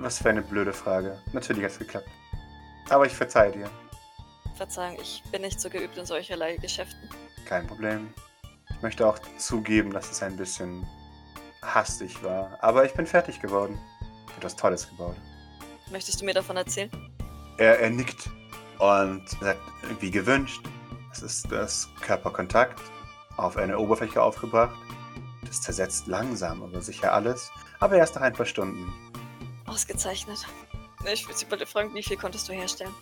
was für eine blöde Frage. Natürlich hat es geklappt. Aber ich verzeihe dir. Verzeihung, ich bin nicht so geübt in solcherlei Geschäften. Kein Problem. Ich möchte auch zugeben, dass es ein bisschen hastig war. Aber ich bin fertig geworden. Etwas Tolles gebaut. Möchtest du mir davon erzählen? Er, er nickt und sagt, wie gewünscht. Es ist das Körperkontakt auf eine Oberfläche aufgebracht. Das zersetzt langsam, aber sicher alles. Aber erst nach ein paar Stunden. Ausgezeichnet. Ich würde Sie bitte fragen, wie viel konntest du herstellen?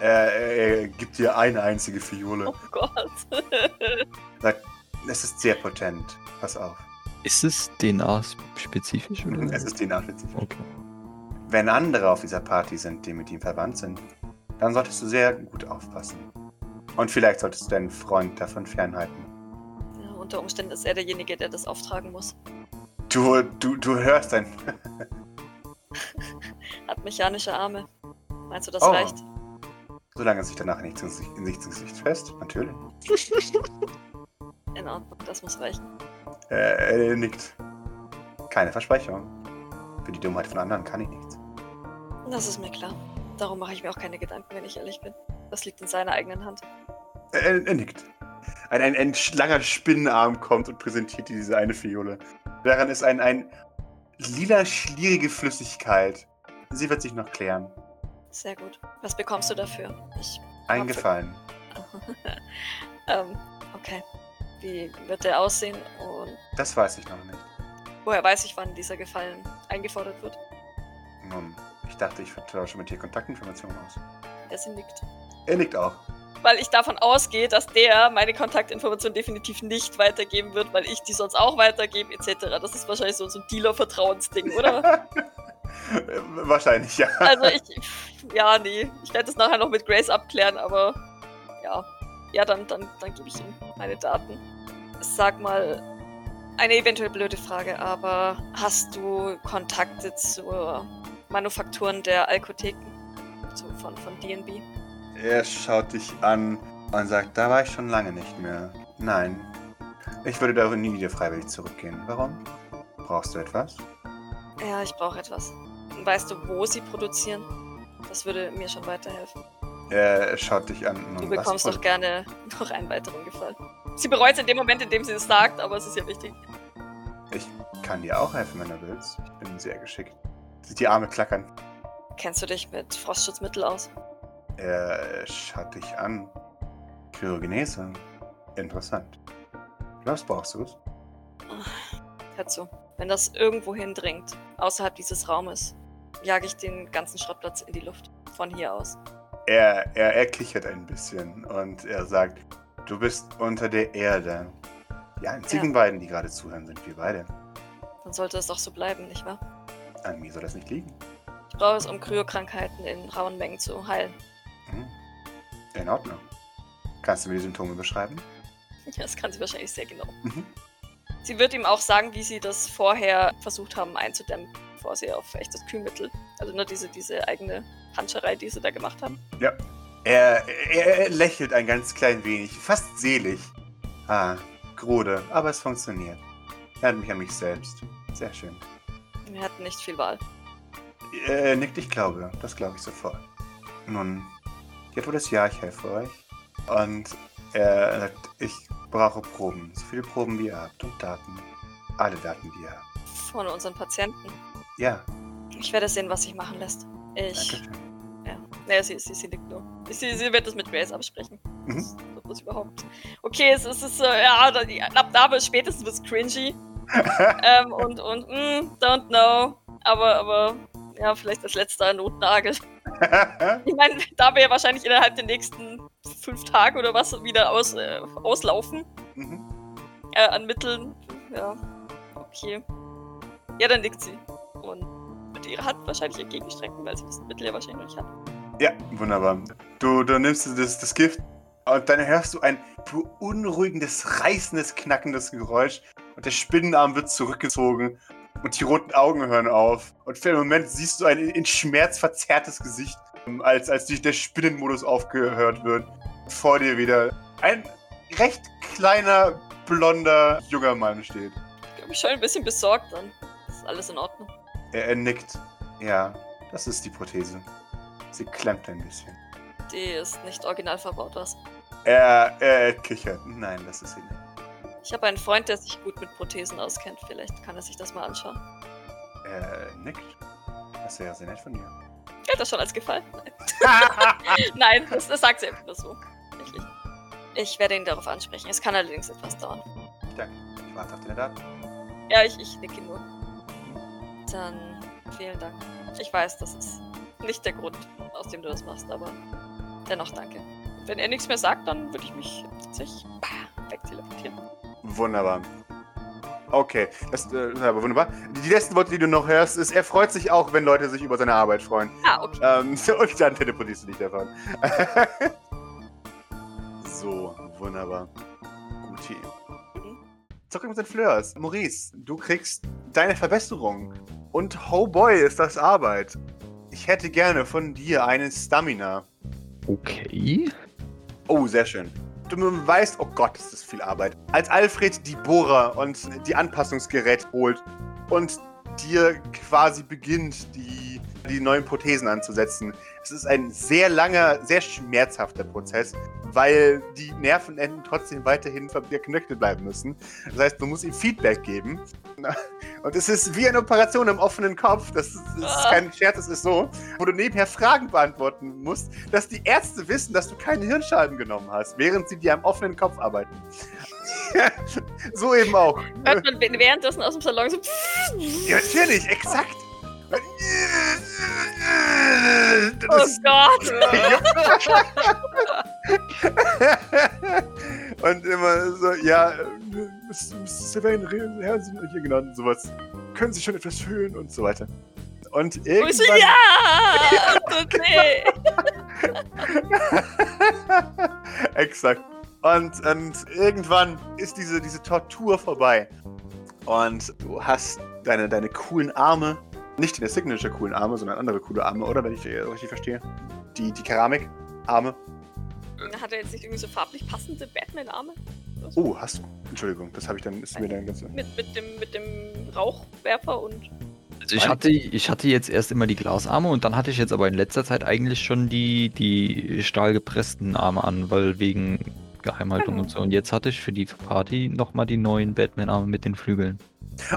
Er, er, er gibt dir eine einzige Fiole. Oh Gott. Sagt, es ist sehr potent. Pass auf. Ist es DNA-spezifisch? oder? Es ist DNA-spezifisch. Okay. Wenn andere auf dieser Party sind, die mit ihm verwandt sind, dann solltest du sehr gut aufpassen. Und vielleicht solltest du deinen Freund davon fernhalten. ja, unter Umständen ist er derjenige, der das auftragen muss. Du, du, du hörst ein. Hat mechanische Arme. Meinst du, das Oh. reicht? Solange es sich danach nicht ins Gesicht- in sich ins Gesicht fest, natürlich. In Ordnung, das muss reichen. Äh, er nickt. Keine Versprechung. Für die Dummheit von anderen kann ich nichts. Das ist mir klar. Darum mache ich mir auch keine Gedanken, wenn ich ehrlich bin. Das liegt in seiner eigenen Hand. Er, er nickt. Ein, ein, ein langer Spinnenarm kommt und präsentiert dir diese eine Fiole. Daran ist ein, ein lila schlierige Flüssigkeit. Sie wird sich noch klären. Sehr gut. Was bekommst du dafür? Ich. Eingefallen. ähm, okay. Wie wird der aussehen und Das weiß ich noch nicht. woher weiß ich, wann dieser Gefallen eingefordert wird? Nun, ich dachte, ich vertausche mit dir Kontaktinformationen aus. Der sie nickt. Er nickt auch. Weil ich davon ausgehe, dass der meine Kontaktinformation definitiv nicht weitergeben wird, weil ich die sonst auch weitergebe, etc. Das ist wahrscheinlich so, so ein Dealer-Vertrauensding, oder? Wahrscheinlich, ja. Also ich. Ja, nee. Ich werde das nachher noch mit Grace abklären, aber ja. Ja, dann, dann, dann gebe ich ihm meine Daten. Sag mal, eine eventuell blöde Frage, aber hast du Kontakte zu Manufakturen der Alkotheken? So von, von DB? Er schaut dich an und sagt, da war ich schon lange nicht mehr. Nein. Ich würde da nie wieder freiwillig zurückgehen. Warum? Brauchst du etwas? Ja, ich brauche etwas. Weißt du, wo sie produzieren? Das würde mir schon weiterhelfen. Er schaut dich an. Du bekommst doch gerne noch einen weiteren Gefallen. Sie bereut es in dem Moment, in dem sie es sagt, aber es ist ja wichtig. Ich kann dir auch helfen, wenn du willst. Ich bin sehr geschickt. Die Arme klackern. Kennst du dich mit Frostschutzmittel aus? Er schaut dich an. Kryogenese. Interessant. Was brauchst du es? Hör zu. Wenn das irgendwo hindringt, außerhalb dieses Raumes, jage ich den ganzen Schrottplatz in die Luft. Von hier aus. Er, er, er kichert ein bisschen und er sagt, du bist unter der Erde. Die einzigen Ja. beiden, die gerade zuhören, sind wir beide. Dann sollte es doch so bleiben, nicht wahr? An mir soll das nicht liegen. Ich brauche es, um Kryokrankheiten in rauen Mengen zu heilen. Hm. In Ordnung. Kannst du mir die Symptome beschreiben? Ja, das kann sie wahrscheinlich sehr genau. Mhm. Sie wird ihm auch sagen, wie sie das vorher versucht haben einzudämmen, sie auf echtes Kühlmittel, also nur diese, diese eigene Panscherei, die sie da gemacht haben. Er, er, er lächelt ein ganz klein wenig, fast selig. Ah, Grode, aber es funktioniert. Er hat mich an mich selbst. Sehr schön. Wir hatten nicht viel Wahl. Er nickt, ich glaube. Das glaube ich sofort. Nun, jetzt wurde es ja, ich helfe euch. Und er sagt, ich brauche Proben. So viele Proben, wie ihr habt. Und Daten. Alle Daten, die ihr habt. Von unseren Patienten. Ja, Ich werde sehen, was sich machen lässt. Ich. danke schön. Ja. Naja, sie, sie, sie nickt nur. Sie, sie wird das mit Grace absprechen. Mhm. Das, das überhaupt. Okay, es, ist- es ist, äh, ja, die- ab da wird spätestens wird's cringy. ähm, und, und, mm, don't know. Aber, aber, ja, vielleicht als letzter Notnagel. Ich meine, da wir ja wahrscheinlich innerhalb der nächsten fünf Tage oder was wieder aus, äh, auslaufen Mhm. äh, an Mitteln. Ja, okay. Ja, dann nickt sie. Ihre Hand wahrscheinlich entgegenstrecken, weil sie das Mittel ja wahrscheinlich noch nicht hat. Ja, wunderbar. Du, du nimmst das, das Gift und dann hörst du ein beunruhigendes, reißendes, knackendes Geräusch und der Spinnenarm wird zurückgezogen und die roten Augen hören auf. Und für einen Moment siehst du ein in Schmerz verzerrtes Gesicht, ähm, als, als der Spinnenmodus aufgehört wird. Vor dir wieder ein recht kleiner, blonder, junger Mann steht. Ich ich schon ein bisschen besorgt dann. Ist alles in Ordnung. Er, er nickt. Ja, das ist die Prothese. Sie klemmt ein bisschen. Die ist nicht original verbaut, was? Er, er kichert. Nein, das ist sie nicht. Ich habe einen Freund, der sich gut mit Prothesen auskennt. Vielleicht kann er sich das mal anschauen. Er nickt. Das wäre sehr nett von dir. Gilt das schon als Gefallen? Nein, Nein das, das sagt sie einfach so. Tatsächlich. Ich werde ihn darauf ansprechen. Es kann allerdings etwas dauern. Danke. Ich warte auf deine Daten. Ja, ich, ich nicke nur. Dann vielen Dank. Ich weiß, das ist nicht der Grund, aus dem du das machst, aber dennoch danke. Wenn er nichts mehr sagt, dann würde ich mich tatsächlich wegteleportieren. Wunderbar. Okay, das äh, ist aber wunderbar. Die, letzten Worte, die du noch hörst, ist, er freut sich auch, wenn Leute sich über seine Arbeit freuen. Ah, okay. Ähm, und dann teleportierst du dich davon. so, wunderbar. Gut Mhm. Zurück mit den Fleurs. Maurice, du kriegst deine Verbesserung. Und oh boy, ist das Arbeit. Ich hätte gerne von dir einen Stamina. Okay. Oh, sehr schön. Du weißt, oh Gott, ist das viel Arbeit. Als Alfred die Bohrer und die Anpassungsgerät holt und dir quasi beginnt, die, die neuen Prothesen anzusetzen. Es ist ein sehr langer, sehr schmerzhafter Prozess, weil die Nervenenden trotzdem weiterhin verknöchelt bleiben müssen. Das heißt, man muss ihm Feedback geben. Und es ist wie eine Operation im offenen Kopf. Das ist, das ist kein Scherz, es ist so, wo du nebenher Fragen beantworten musst, dass die Ärzte wissen, dass du keine Hirnscheiben genommen hast, während sie dir am offenen Kopf arbeiten. so eben auch. Hört man währenddessen aus dem Salon so. Ja, natürlich, exakt. Oh Gott! und immer so, ja. Sylvain, Herr, Sie hier genannt, sowas. Können Sie schon etwas fühlen und so weiter. Und Und ich so, irgendwann. ja! Und nee. Exakt. Und, und irgendwann ist diese, diese Tortur vorbei. Und du hast deine, deine coolen Arme, nicht deine Signature coolen Arme, sondern andere coole Arme, oder? Wenn ich äh, richtig verstehe. Die, die Keramik-Arme. Hat er jetzt nicht irgendwie so farblich passende Batman-Arme? Oh, hast du. Entschuldigung, das habe ich dann, ist mir dann ganz. Mit, mit, dem, mit dem Rauchwerfer und. Also ich hatte, ich hatte jetzt erst immer die Glasarme und dann hatte ich jetzt aber in letzter Zeit eigentlich schon die, die stahlgepressten Arme an, weil wegen Geheimhaltung und so. Und jetzt hatte ich für die Party nochmal die neuen Batman-Arme mit den Flügeln.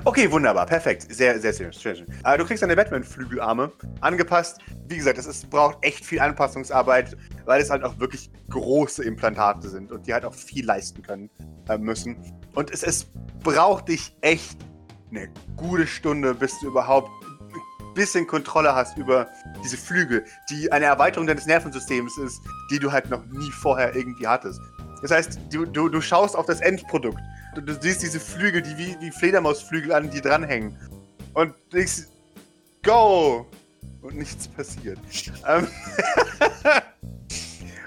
Okay, wunderbar, perfekt. Sehr, sehr, sehr, schön. Äh, du kriegst deine Batman-Flügelarme angepasst. Wie gesagt, es braucht echt viel Anpassungsarbeit, weil es halt auch wirklich große Implantate sind und die halt auch viel leisten können äh, müssen. Und es, es braucht dich echt eine gute Stunde, bis du überhaupt ein bisschen Kontrolle hast über diese Flügel, die eine Erweiterung deines Nervensystems ist, die du halt noch nie vorher irgendwie hattest. Das heißt, du, du, du schaust auf das Endprodukt. Du, du siehst diese Flügel, die wie, wie Fledermausflügel an dir dranhängen. Und denkst, go! Und nichts passiert. Ähm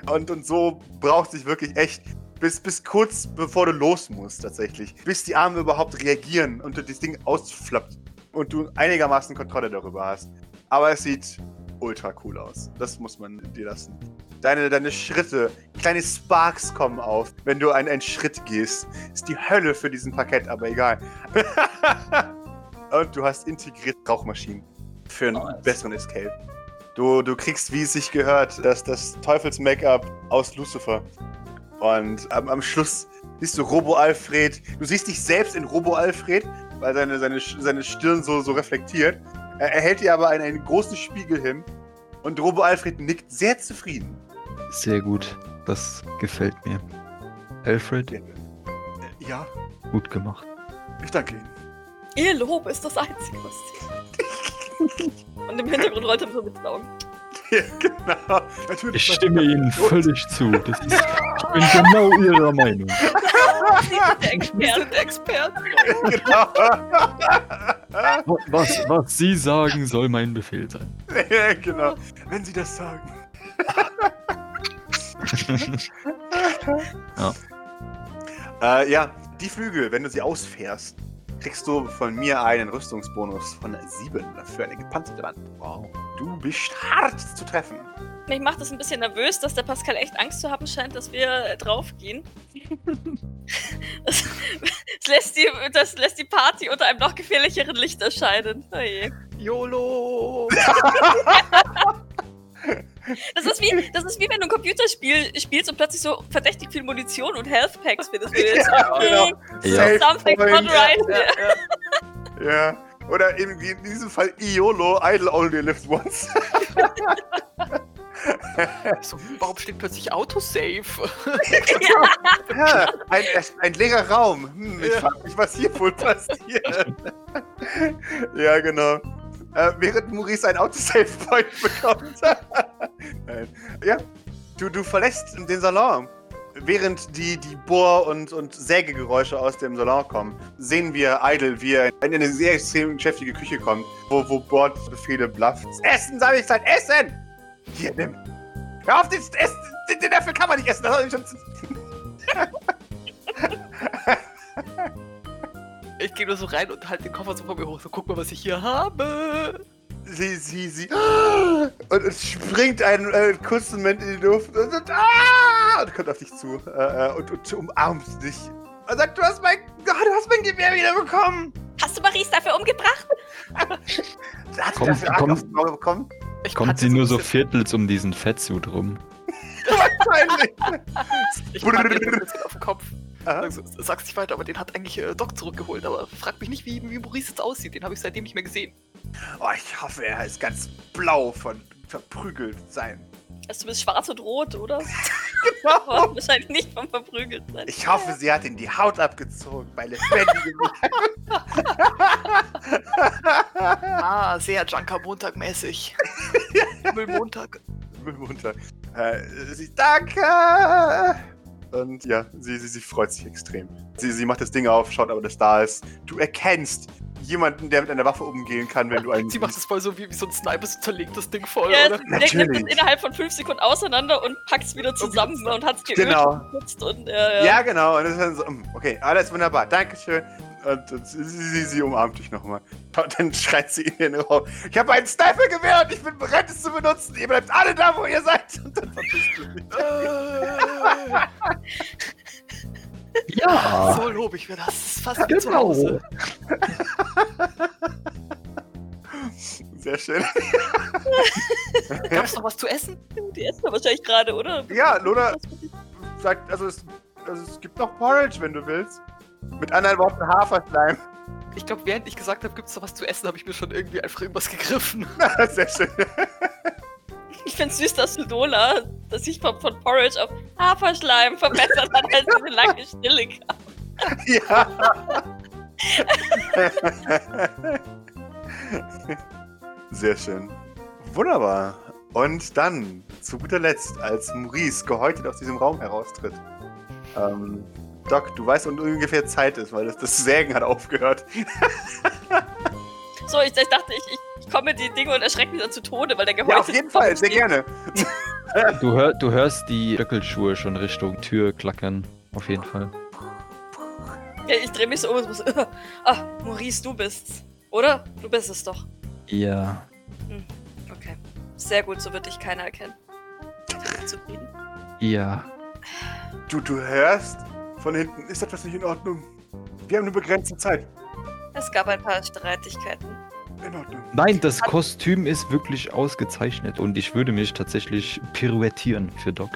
und, und so braucht sich wirklich echt bis, bis kurz bevor du los musst, tatsächlich. Bis die Arme überhaupt reagieren und du das Ding ausflappt und du einigermaßen Kontrolle darüber hast. Aber es sieht ultra cool aus. Das muss man dir lassen. Deine, deine Schritte, kleine Sparks kommen auf, wenn du einen, einen Schritt gehst. Ist die Hölle für diesen Parkett, aber egal. und du hast integrierte Rauchmaschinen für einen Nice. besseren Escape. Du, du kriegst, wie es sich gehört, das, das Teufels-Make-up aus Lucifer. Und am, am Schluss siehst du Robo-Alfred. Du siehst dich selbst in Robo-Alfred, weil seine, seine, seine Stirn so, so reflektiert. Er, er hält dir aber einen, einen großen Spiegel hin. Und Robo-Alfred nickt sehr zufrieden. Sehr gut. Das gefällt mir. Alfred, Ja, gut gemacht. ich danke Ihnen. Ihr Lob ist das Einzige, was zählt. Und im Hintergrund rollt er so mit den Augen. Ja, genau. Natürlich. Ich stimme Ihnen völlig zu. Das ist, ich bin genau Ihrer Meinung. Sie sind der Experte. Der Experte. genau. Was, was Sie sagen, soll mein Befehl sein. ja, genau. Wenn Sie das sagen. Ja. Äh, ja, die Flügel, wenn du sie ausfährst, kriegst du von mir einen Rüstungsbonus von 7 für eine gepanzerte Wand. Wow. Du bist hart zu treffen. Mich macht das ein bisschen nervös, dass der Pascal echt Angst zu haben scheint, dass wir draufgehen. Das, das, lässt die, das lässt die Party unter einem noch gefährlicheren Licht erscheinen. Oh je. YOLO! Das ist, wie, das ist wie wenn du ein Computerspiel spielst und plötzlich so verdächtig viel Munition und Health Packs findest. Ja, Ja, genau. Ja. Save Something point, not right. Ja, ja. Ja. Oder eben wie in diesem Fall IOLO, Idle Only Lives Once. So, warum steht plötzlich Autosave? Ja, ein, ein leerer Raum. Hm, ich Ja. frag mich, was hier wohl passiert. ja, genau. Äh, während Maurice ein Autosave-Point bekommt. Nein. ja, du, du verlässt den Salon. Während die, die Bohr- und, und Sägegeräusche aus dem Salon kommen, sehen wir Idle, wie er in eine sehr extrem geschäftige Küche kommt, wo, wo Bord Befehle blufft. Essen, sag ich, sein Essen! Hier, nimm. Hör auf, den Essen! Den, den Äpfel kann man nicht essen. Das hat schon Ich gehe nur so rein und halt den Koffer so vor mir hoch. So, guck mal, was ich hier habe. Sie, sie, sie. Und es springt einen äh, kurzen Moment in die Luft und, und, ah, und kommt auf dich zu äh, äh, und, und umarmt dich. Und sagt, du hast mein, oh, du hast mein Gewehr wieder bekommen. Hast du Maries dafür umgebracht? Hast Kommt- du dafür Arg kommt- Auge bekommen? Ich Kommt sie nur so viertels um diesen Fettsuit rum? Wahrscheinlich. Ich ein bisschen auf den Kopf. Aha. Sag's nicht weiter, aber den hat eigentlich äh, Doc zurückgeholt. Aber frag mich nicht, wie, wie Maurice jetzt aussieht. Den habe ich seitdem nicht mehr gesehen. Oh, ich hoffe, er ist ganz blau von verprügelt sein. Also du bist schwarz und rot, oder? Genau. Wahrscheinlich nicht vom Verprügelt sein. Ich hoffe, sie hat ihm die Haut abgezogen bei lebendigem Ah, sehr Junker-Montag-mäßig. Müllmontag. Müllmunter. Äh, sie, danke! Und ja, sie, sie, sie freut sich extrem. Sie, sie macht das Ding auf, schaut aber, dass da ist. Du erkennst jemanden, der mit einer Waffe umgehen kann, wenn du einen. Sie macht es voll so wie, wie so ein Sniper, so zerlegt das Ding voll, Ja, oder? sie legt Natürlich. es innerhalb von fünf Sekunden auseinander und packt es wieder zusammen und hat es geölt Genau. und und äh, Ja, genau. Und das ist dann so, mm, okay, alles wunderbar, Dankeschön. Und, und sie, sie, sie umarmt dich nochmal. Und dann schreit sie in den Raum. Ich habe ein Sniper-Gewehr und ich bin bereit, es zu benutzen. Ihr bleibt alle da, wo ihr seid. Und dann verpisst du dich. Äh, Ja, so lobe ich mir das. Das ist fast wie zu Hause. Sehr schön. Gab's noch was zu essen? die essen wir wahrscheinlich gerade, oder? Ja, Luna sagt, also es, also es gibt noch Porridge, wenn du willst. Mit anderen Worten Haferschleim. Ich glaube, während ich gesagt habe, gibt's noch was zu essen, habe ich mir schon irgendwie einfach irgendwas gegriffen. Sehr schön. Ich find's süß, dass Lola, dass sich von, von Porridge auf Haferschleim verbessert hat, als sie eine lange Stille kam. Ja. Sehr schön. Wunderbar. Und dann, zu guter Letzt, als Maurice gehäutet aus diesem Raum heraustritt. Ähm, Doc, du weißt, wann ungefähr Zeit ist, weil das, das Sägen hat aufgehört. So, ich, ich dachte, ich, ich, komme die Dinge und erschrecke mich dann zu Tode, weil der Ja, gehäutet auf jeden Fall, sehr gerne. du, hör, du hörst die Stöckelschuhe schon Richtung Tür klackern. Auf jeden Fall. Ja, ich drehe mich so um und so, ah, Maurice, du bist's. Oder? Du bist es doch. Ja. Okay. Sehr gut, so wird dich keiner erkennen. Ich bin zufrieden. Ja. Du, du hörst von hinten, ist etwas nicht in Ordnung? Wir haben eine begrenzte Zeit. Es gab ein paar Streitigkeiten. In Ordnung. Nein, das Kostüm ist wirklich ausgezeichnet und ich würde mich tatsächlich pirouettieren für Doc.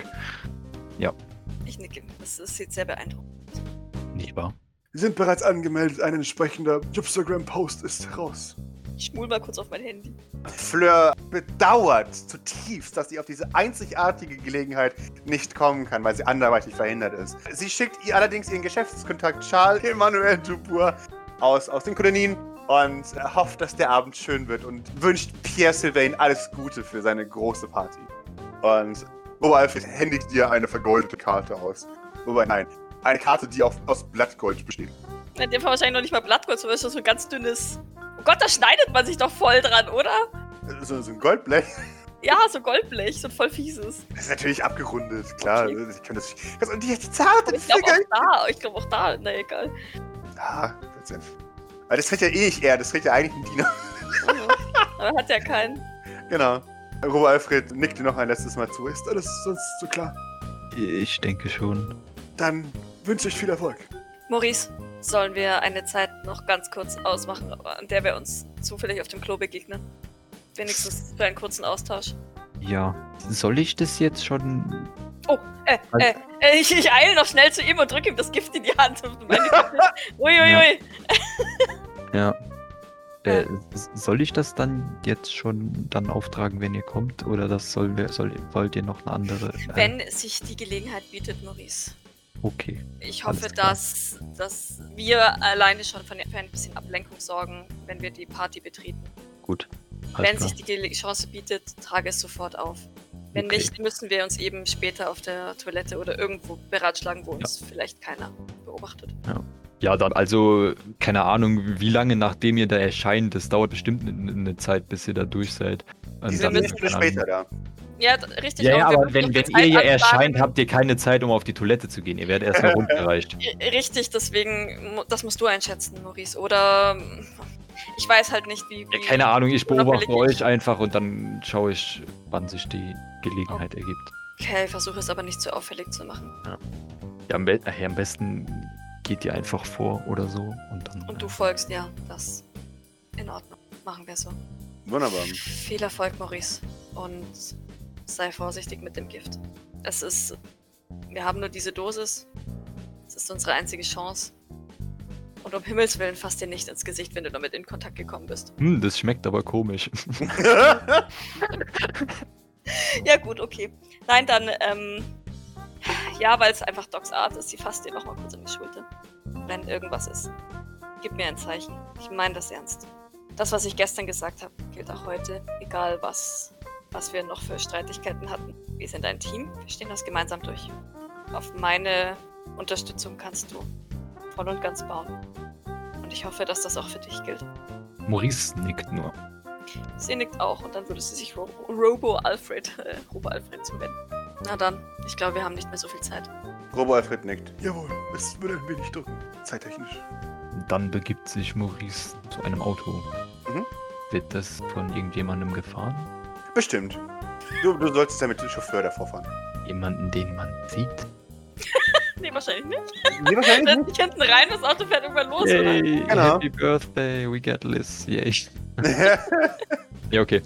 Ich nicke. Das, das sieht sehr beeindruckend aus. Nicht wahr? Sie sind bereits angemeldet, ein entsprechender Instagram-Post ist raus. Ich schmul mal kurz auf mein Handy. Fleur bedauert zutiefst, dass sie auf diese einzigartige Gelegenheit nicht kommen kann, weil sie anderweitig verhindert ist. Sie schickt ihr allerdings ihren Geschäftskontakt Charles Emmanuel Dubois aus, aus den Kolonien und äh, hofft, dass der Abend schön wird und wünscht Pierre Sylvain alles Gute für seine große Party. Und Oberalfred händigt dir eine vergoldete Karte aus. Wobei, nein, eine Karte, die auf, aus Blattgold besteht. In dem Fall wahrscheinlich noch nicht mal Blattgold, sondern so ein ganz dünnes. Oh Gott, da schneidet man sich doch voll dran, oder? So, so ein Goldblech. Ja, so Goldblech, so ein voll fieses. Das ist natürlich abgerundet, klar. Okay. Ich kann das, das, und die zarten Ich glaube Finger. auch da, ich glaube auch da, na egal. Ja, letztendlich. Weil das trägt ja eh nicht er, das trägt ja eigentlich ein Diener. Mhm. Aber hat ja keinen. Genau. Robert Alfred nickte noch ein letztes Mal zu. Ist alles sonst so klar? Ich denke schon. Dann wünsche ich viel Erfolg. Maurice, sollen wir eine Zeit noch ganz kurz ausmachen, an der wir uns zufällig auf dem Klo begegnen? Wenigstens für einen kurzen Austausch. Ja. Soll ich das jetzt schon. Äh, äh, äh, ich, ich eile noch schnell zu ihm und drücke ihm das Gift in die Hand. Uiuiui. Ja. Ja. Äh, s- soll ich das dann jetzt schon dann auftragen, wenn ihr kommt? Oder das soll, soll wollt ihr noch eine andere? Äh, Wenn sich die Gelegenheit bietet, Maurice. Okay. Ich hoffe, dass, dass wir alleine schon von, für ein bisschen Ablenkung sorgen, wenn wir die Party betreten. Gut. Alles wenn klar. sich die Chance bietet, trage es sofort auf. Wenn Okay. nicht, müssen wir uns eben später auf der Toilette oder irgendwo beratschlagen, wo uns vielleicht keiner beobachtet. Ja, dann also, keine Ahnung, wie lange nachdem ihr da erscheint, das dauert bestimmt eine, eine Zeit, bis ihr da durch seid. Und Die sind dann- später da. Ja, richtig. Ja, ja, aber wenn, wenn ihr hier erscheint, habt ihr keine Zeit, um auf die Toilette zu gehen. Ihr werdet erst heruntergereicht. R- Richtig, deswegen, das musst du einschätzen, Maurice. Oder ähm, ich weiß halt nicht, wie. Ja, wie keine Ahnung, ich beobachte euch einfach und dann schaue ich, wann sich die Gelegenheit ergibt. Okay, versuche es aber nicht zu auffällig zu machen. Ja, am, be ach ja, am besten geht ihr einfach vor oder so und dann. Und du folgst, ja, das. In Ordnung. Machen wir so. Wunderbar. Viel Erfolg, Maurice. Und sei vorsichtig mit dem Gift. Es ist. Wir haben nur diese Dosis. Es ist unsere einzige Chance. Und um Himmels Willen fass dir nicht ins Gesicht, wenn du damit in Kontakt gekommen bist. Hm, das schmeckt aber komisch. Ja, gut, okay. Nein, dann, ähm. Ja, weil es einfach Docs Art ist, sie fasst dir nochmal kurz an die Schulter. Wenn irgendwas ist. Gib mir ein Zeichen. Ich meine das ernst. Das, was ich gestern gesagt habe, gilt auch heute. Egal, was, was wir noch für Streitigkeiten hatten. Wir sind ein Team. Wir stehen das gemeinsam durch. Auf meine Unterstützung kannst du voll und ganz bauen. Und ich hoffe, dass das auch für dich gilt. Maurice nickt nur. Sie nickt auch und dann würde sie sich Ro Robo Alfred, äh, Robo Alfred zuwenden. Na dann, ich glaube, wir haben nicht mehr so viel Zeit. Robo Alfred nickt. Jawohl, es würde ein wenig drücken. Zeittechnisch. Dann begibt sich Maurice zu einem Auto. Mhm. Wird das von irgendjemandem gefahren? Bestimmt. Du, du solltest ja mit dem Chauffeur davor fahren. Jemanden, den man sieht? Nee, wahrscheinlich nicht. Nee, wahrscheinlich Setz dich hinten rein, das Auto fährt irgendwann los, oder? Yay, Genau. Happy Birthday, we get Liz. Yay. nicht. Ja, okay.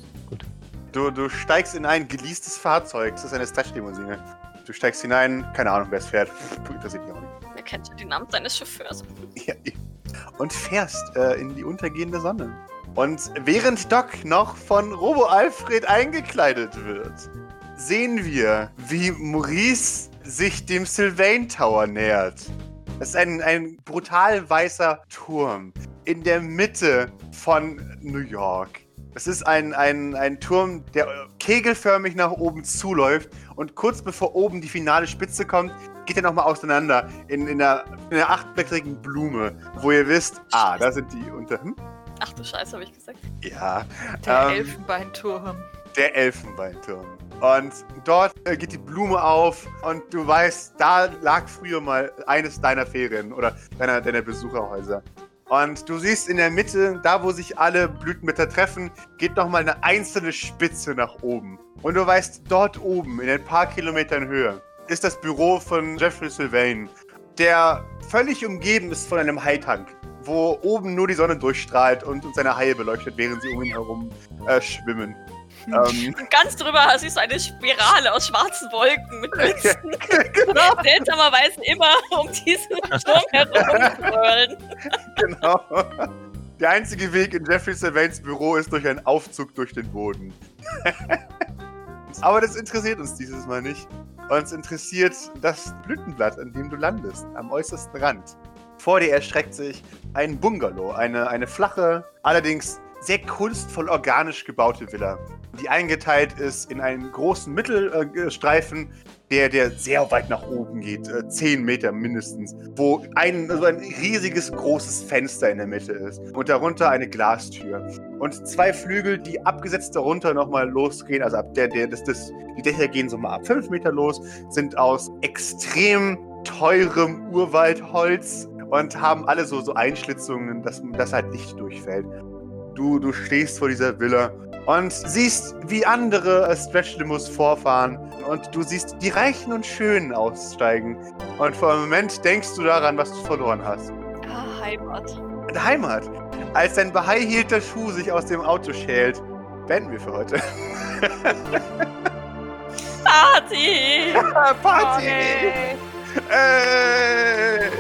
du, du steigst in ein geleastes Fahrzeug. Das ist eine Stretch-Limousine. Du steigst hinein, keine Ahnung, wer es fährt. Puh, Interessiert mich auch nicht. Wer kennt schon den Namen seines Chauffeurs? Ja, eben. und fährst äh, in die untergehende Sonne. Und während Doc noch von Robo Alfred eingekleidet wird, sehen wir, wie Maurice sich dem Sylvain Tower nähert. Das ist ein, ein brutal weißer Turm in der Mitte von New York. Es ist ein, ein, ein Turm, der kegelförmig nach oben zuläuft und kurz bevor oben die finale Spitze kommt, geht er nochmal auseinander in, in, einer, in einer achtblättrigen Blume, wo ihr wisst, ah, da sind die unter. Hm? Ach du Scheiße, habe ich gesagt. Ja, Der Ähm, Elfenbeinturm. der Elfenbeinturm. Und dort äh, geht die Blume auf und du weißt, da lag früher mal eines deiner Ferien oder deiner, deiner Besucherhäuser. Und du siehst in der Mitte, da wo sich alle Blütenblätter treffen, geht nochmal eine einzelne Spitze nach oben. Und du weißt, dort oben, in ein paar Kilometern Höhe, ist das Büro von Jeffrey Sylvain, der völlig umgeben ist von einem Haitank, wo oben nur die Sonne durchstrahlt und, und seine Haie beleuchtet, während sie um ihn herum äh, schwimmen. ähm, Und ganz drüber siehst du eine Spirale aus schwarzen Wolken mit Blitzen. genau, Seltsamerweise immer um diesen Turm herumrollen. genau. Der einzige Weg in Jeffrey Sylvains Büro ist durch einen Aufzug durch den Boden. Aber das interessiert uns dieses Mal nicht. Uns interessiert das Blütenblatt, an dem du landest, am äußersten Rand. Vor dir erstreckt sich ein Bungalow, eine, eine flache, allerdings sehr kunstvoll organisch gebaute Villa, die eingeteilt ist in einen großen Mittelstreifen, der, der sehr weit nach oben geht, äh, 10 Meter mindestens, wo ein, also ein riesiges großes Fenster in der Mitte ist und darunter eine Glastür. Und zwei Flügel, die abgesetzt darunter nochmal losgehen, also ab der, der, das, das, die Dächer gehen so mal ab 5 Meter los, sind aus extrem teurem Urwaldholz und haben alle so, so Einschlitzungen, dass, dass halt Licht durchfällt. Du, du stehst vor dieser Villa und siehst, wie andere äh, Stretch-Limos vorfahren. Und du siehst die Reichen und Schönen aussteigen. Und für einen Moment denkst du daran, was du verloren hast. Ah, Heimat. Heimat. Als dein beheilter Schuh sich aus dem Auto schält, beenden wir für heute. Party! Party! Okay. Äh,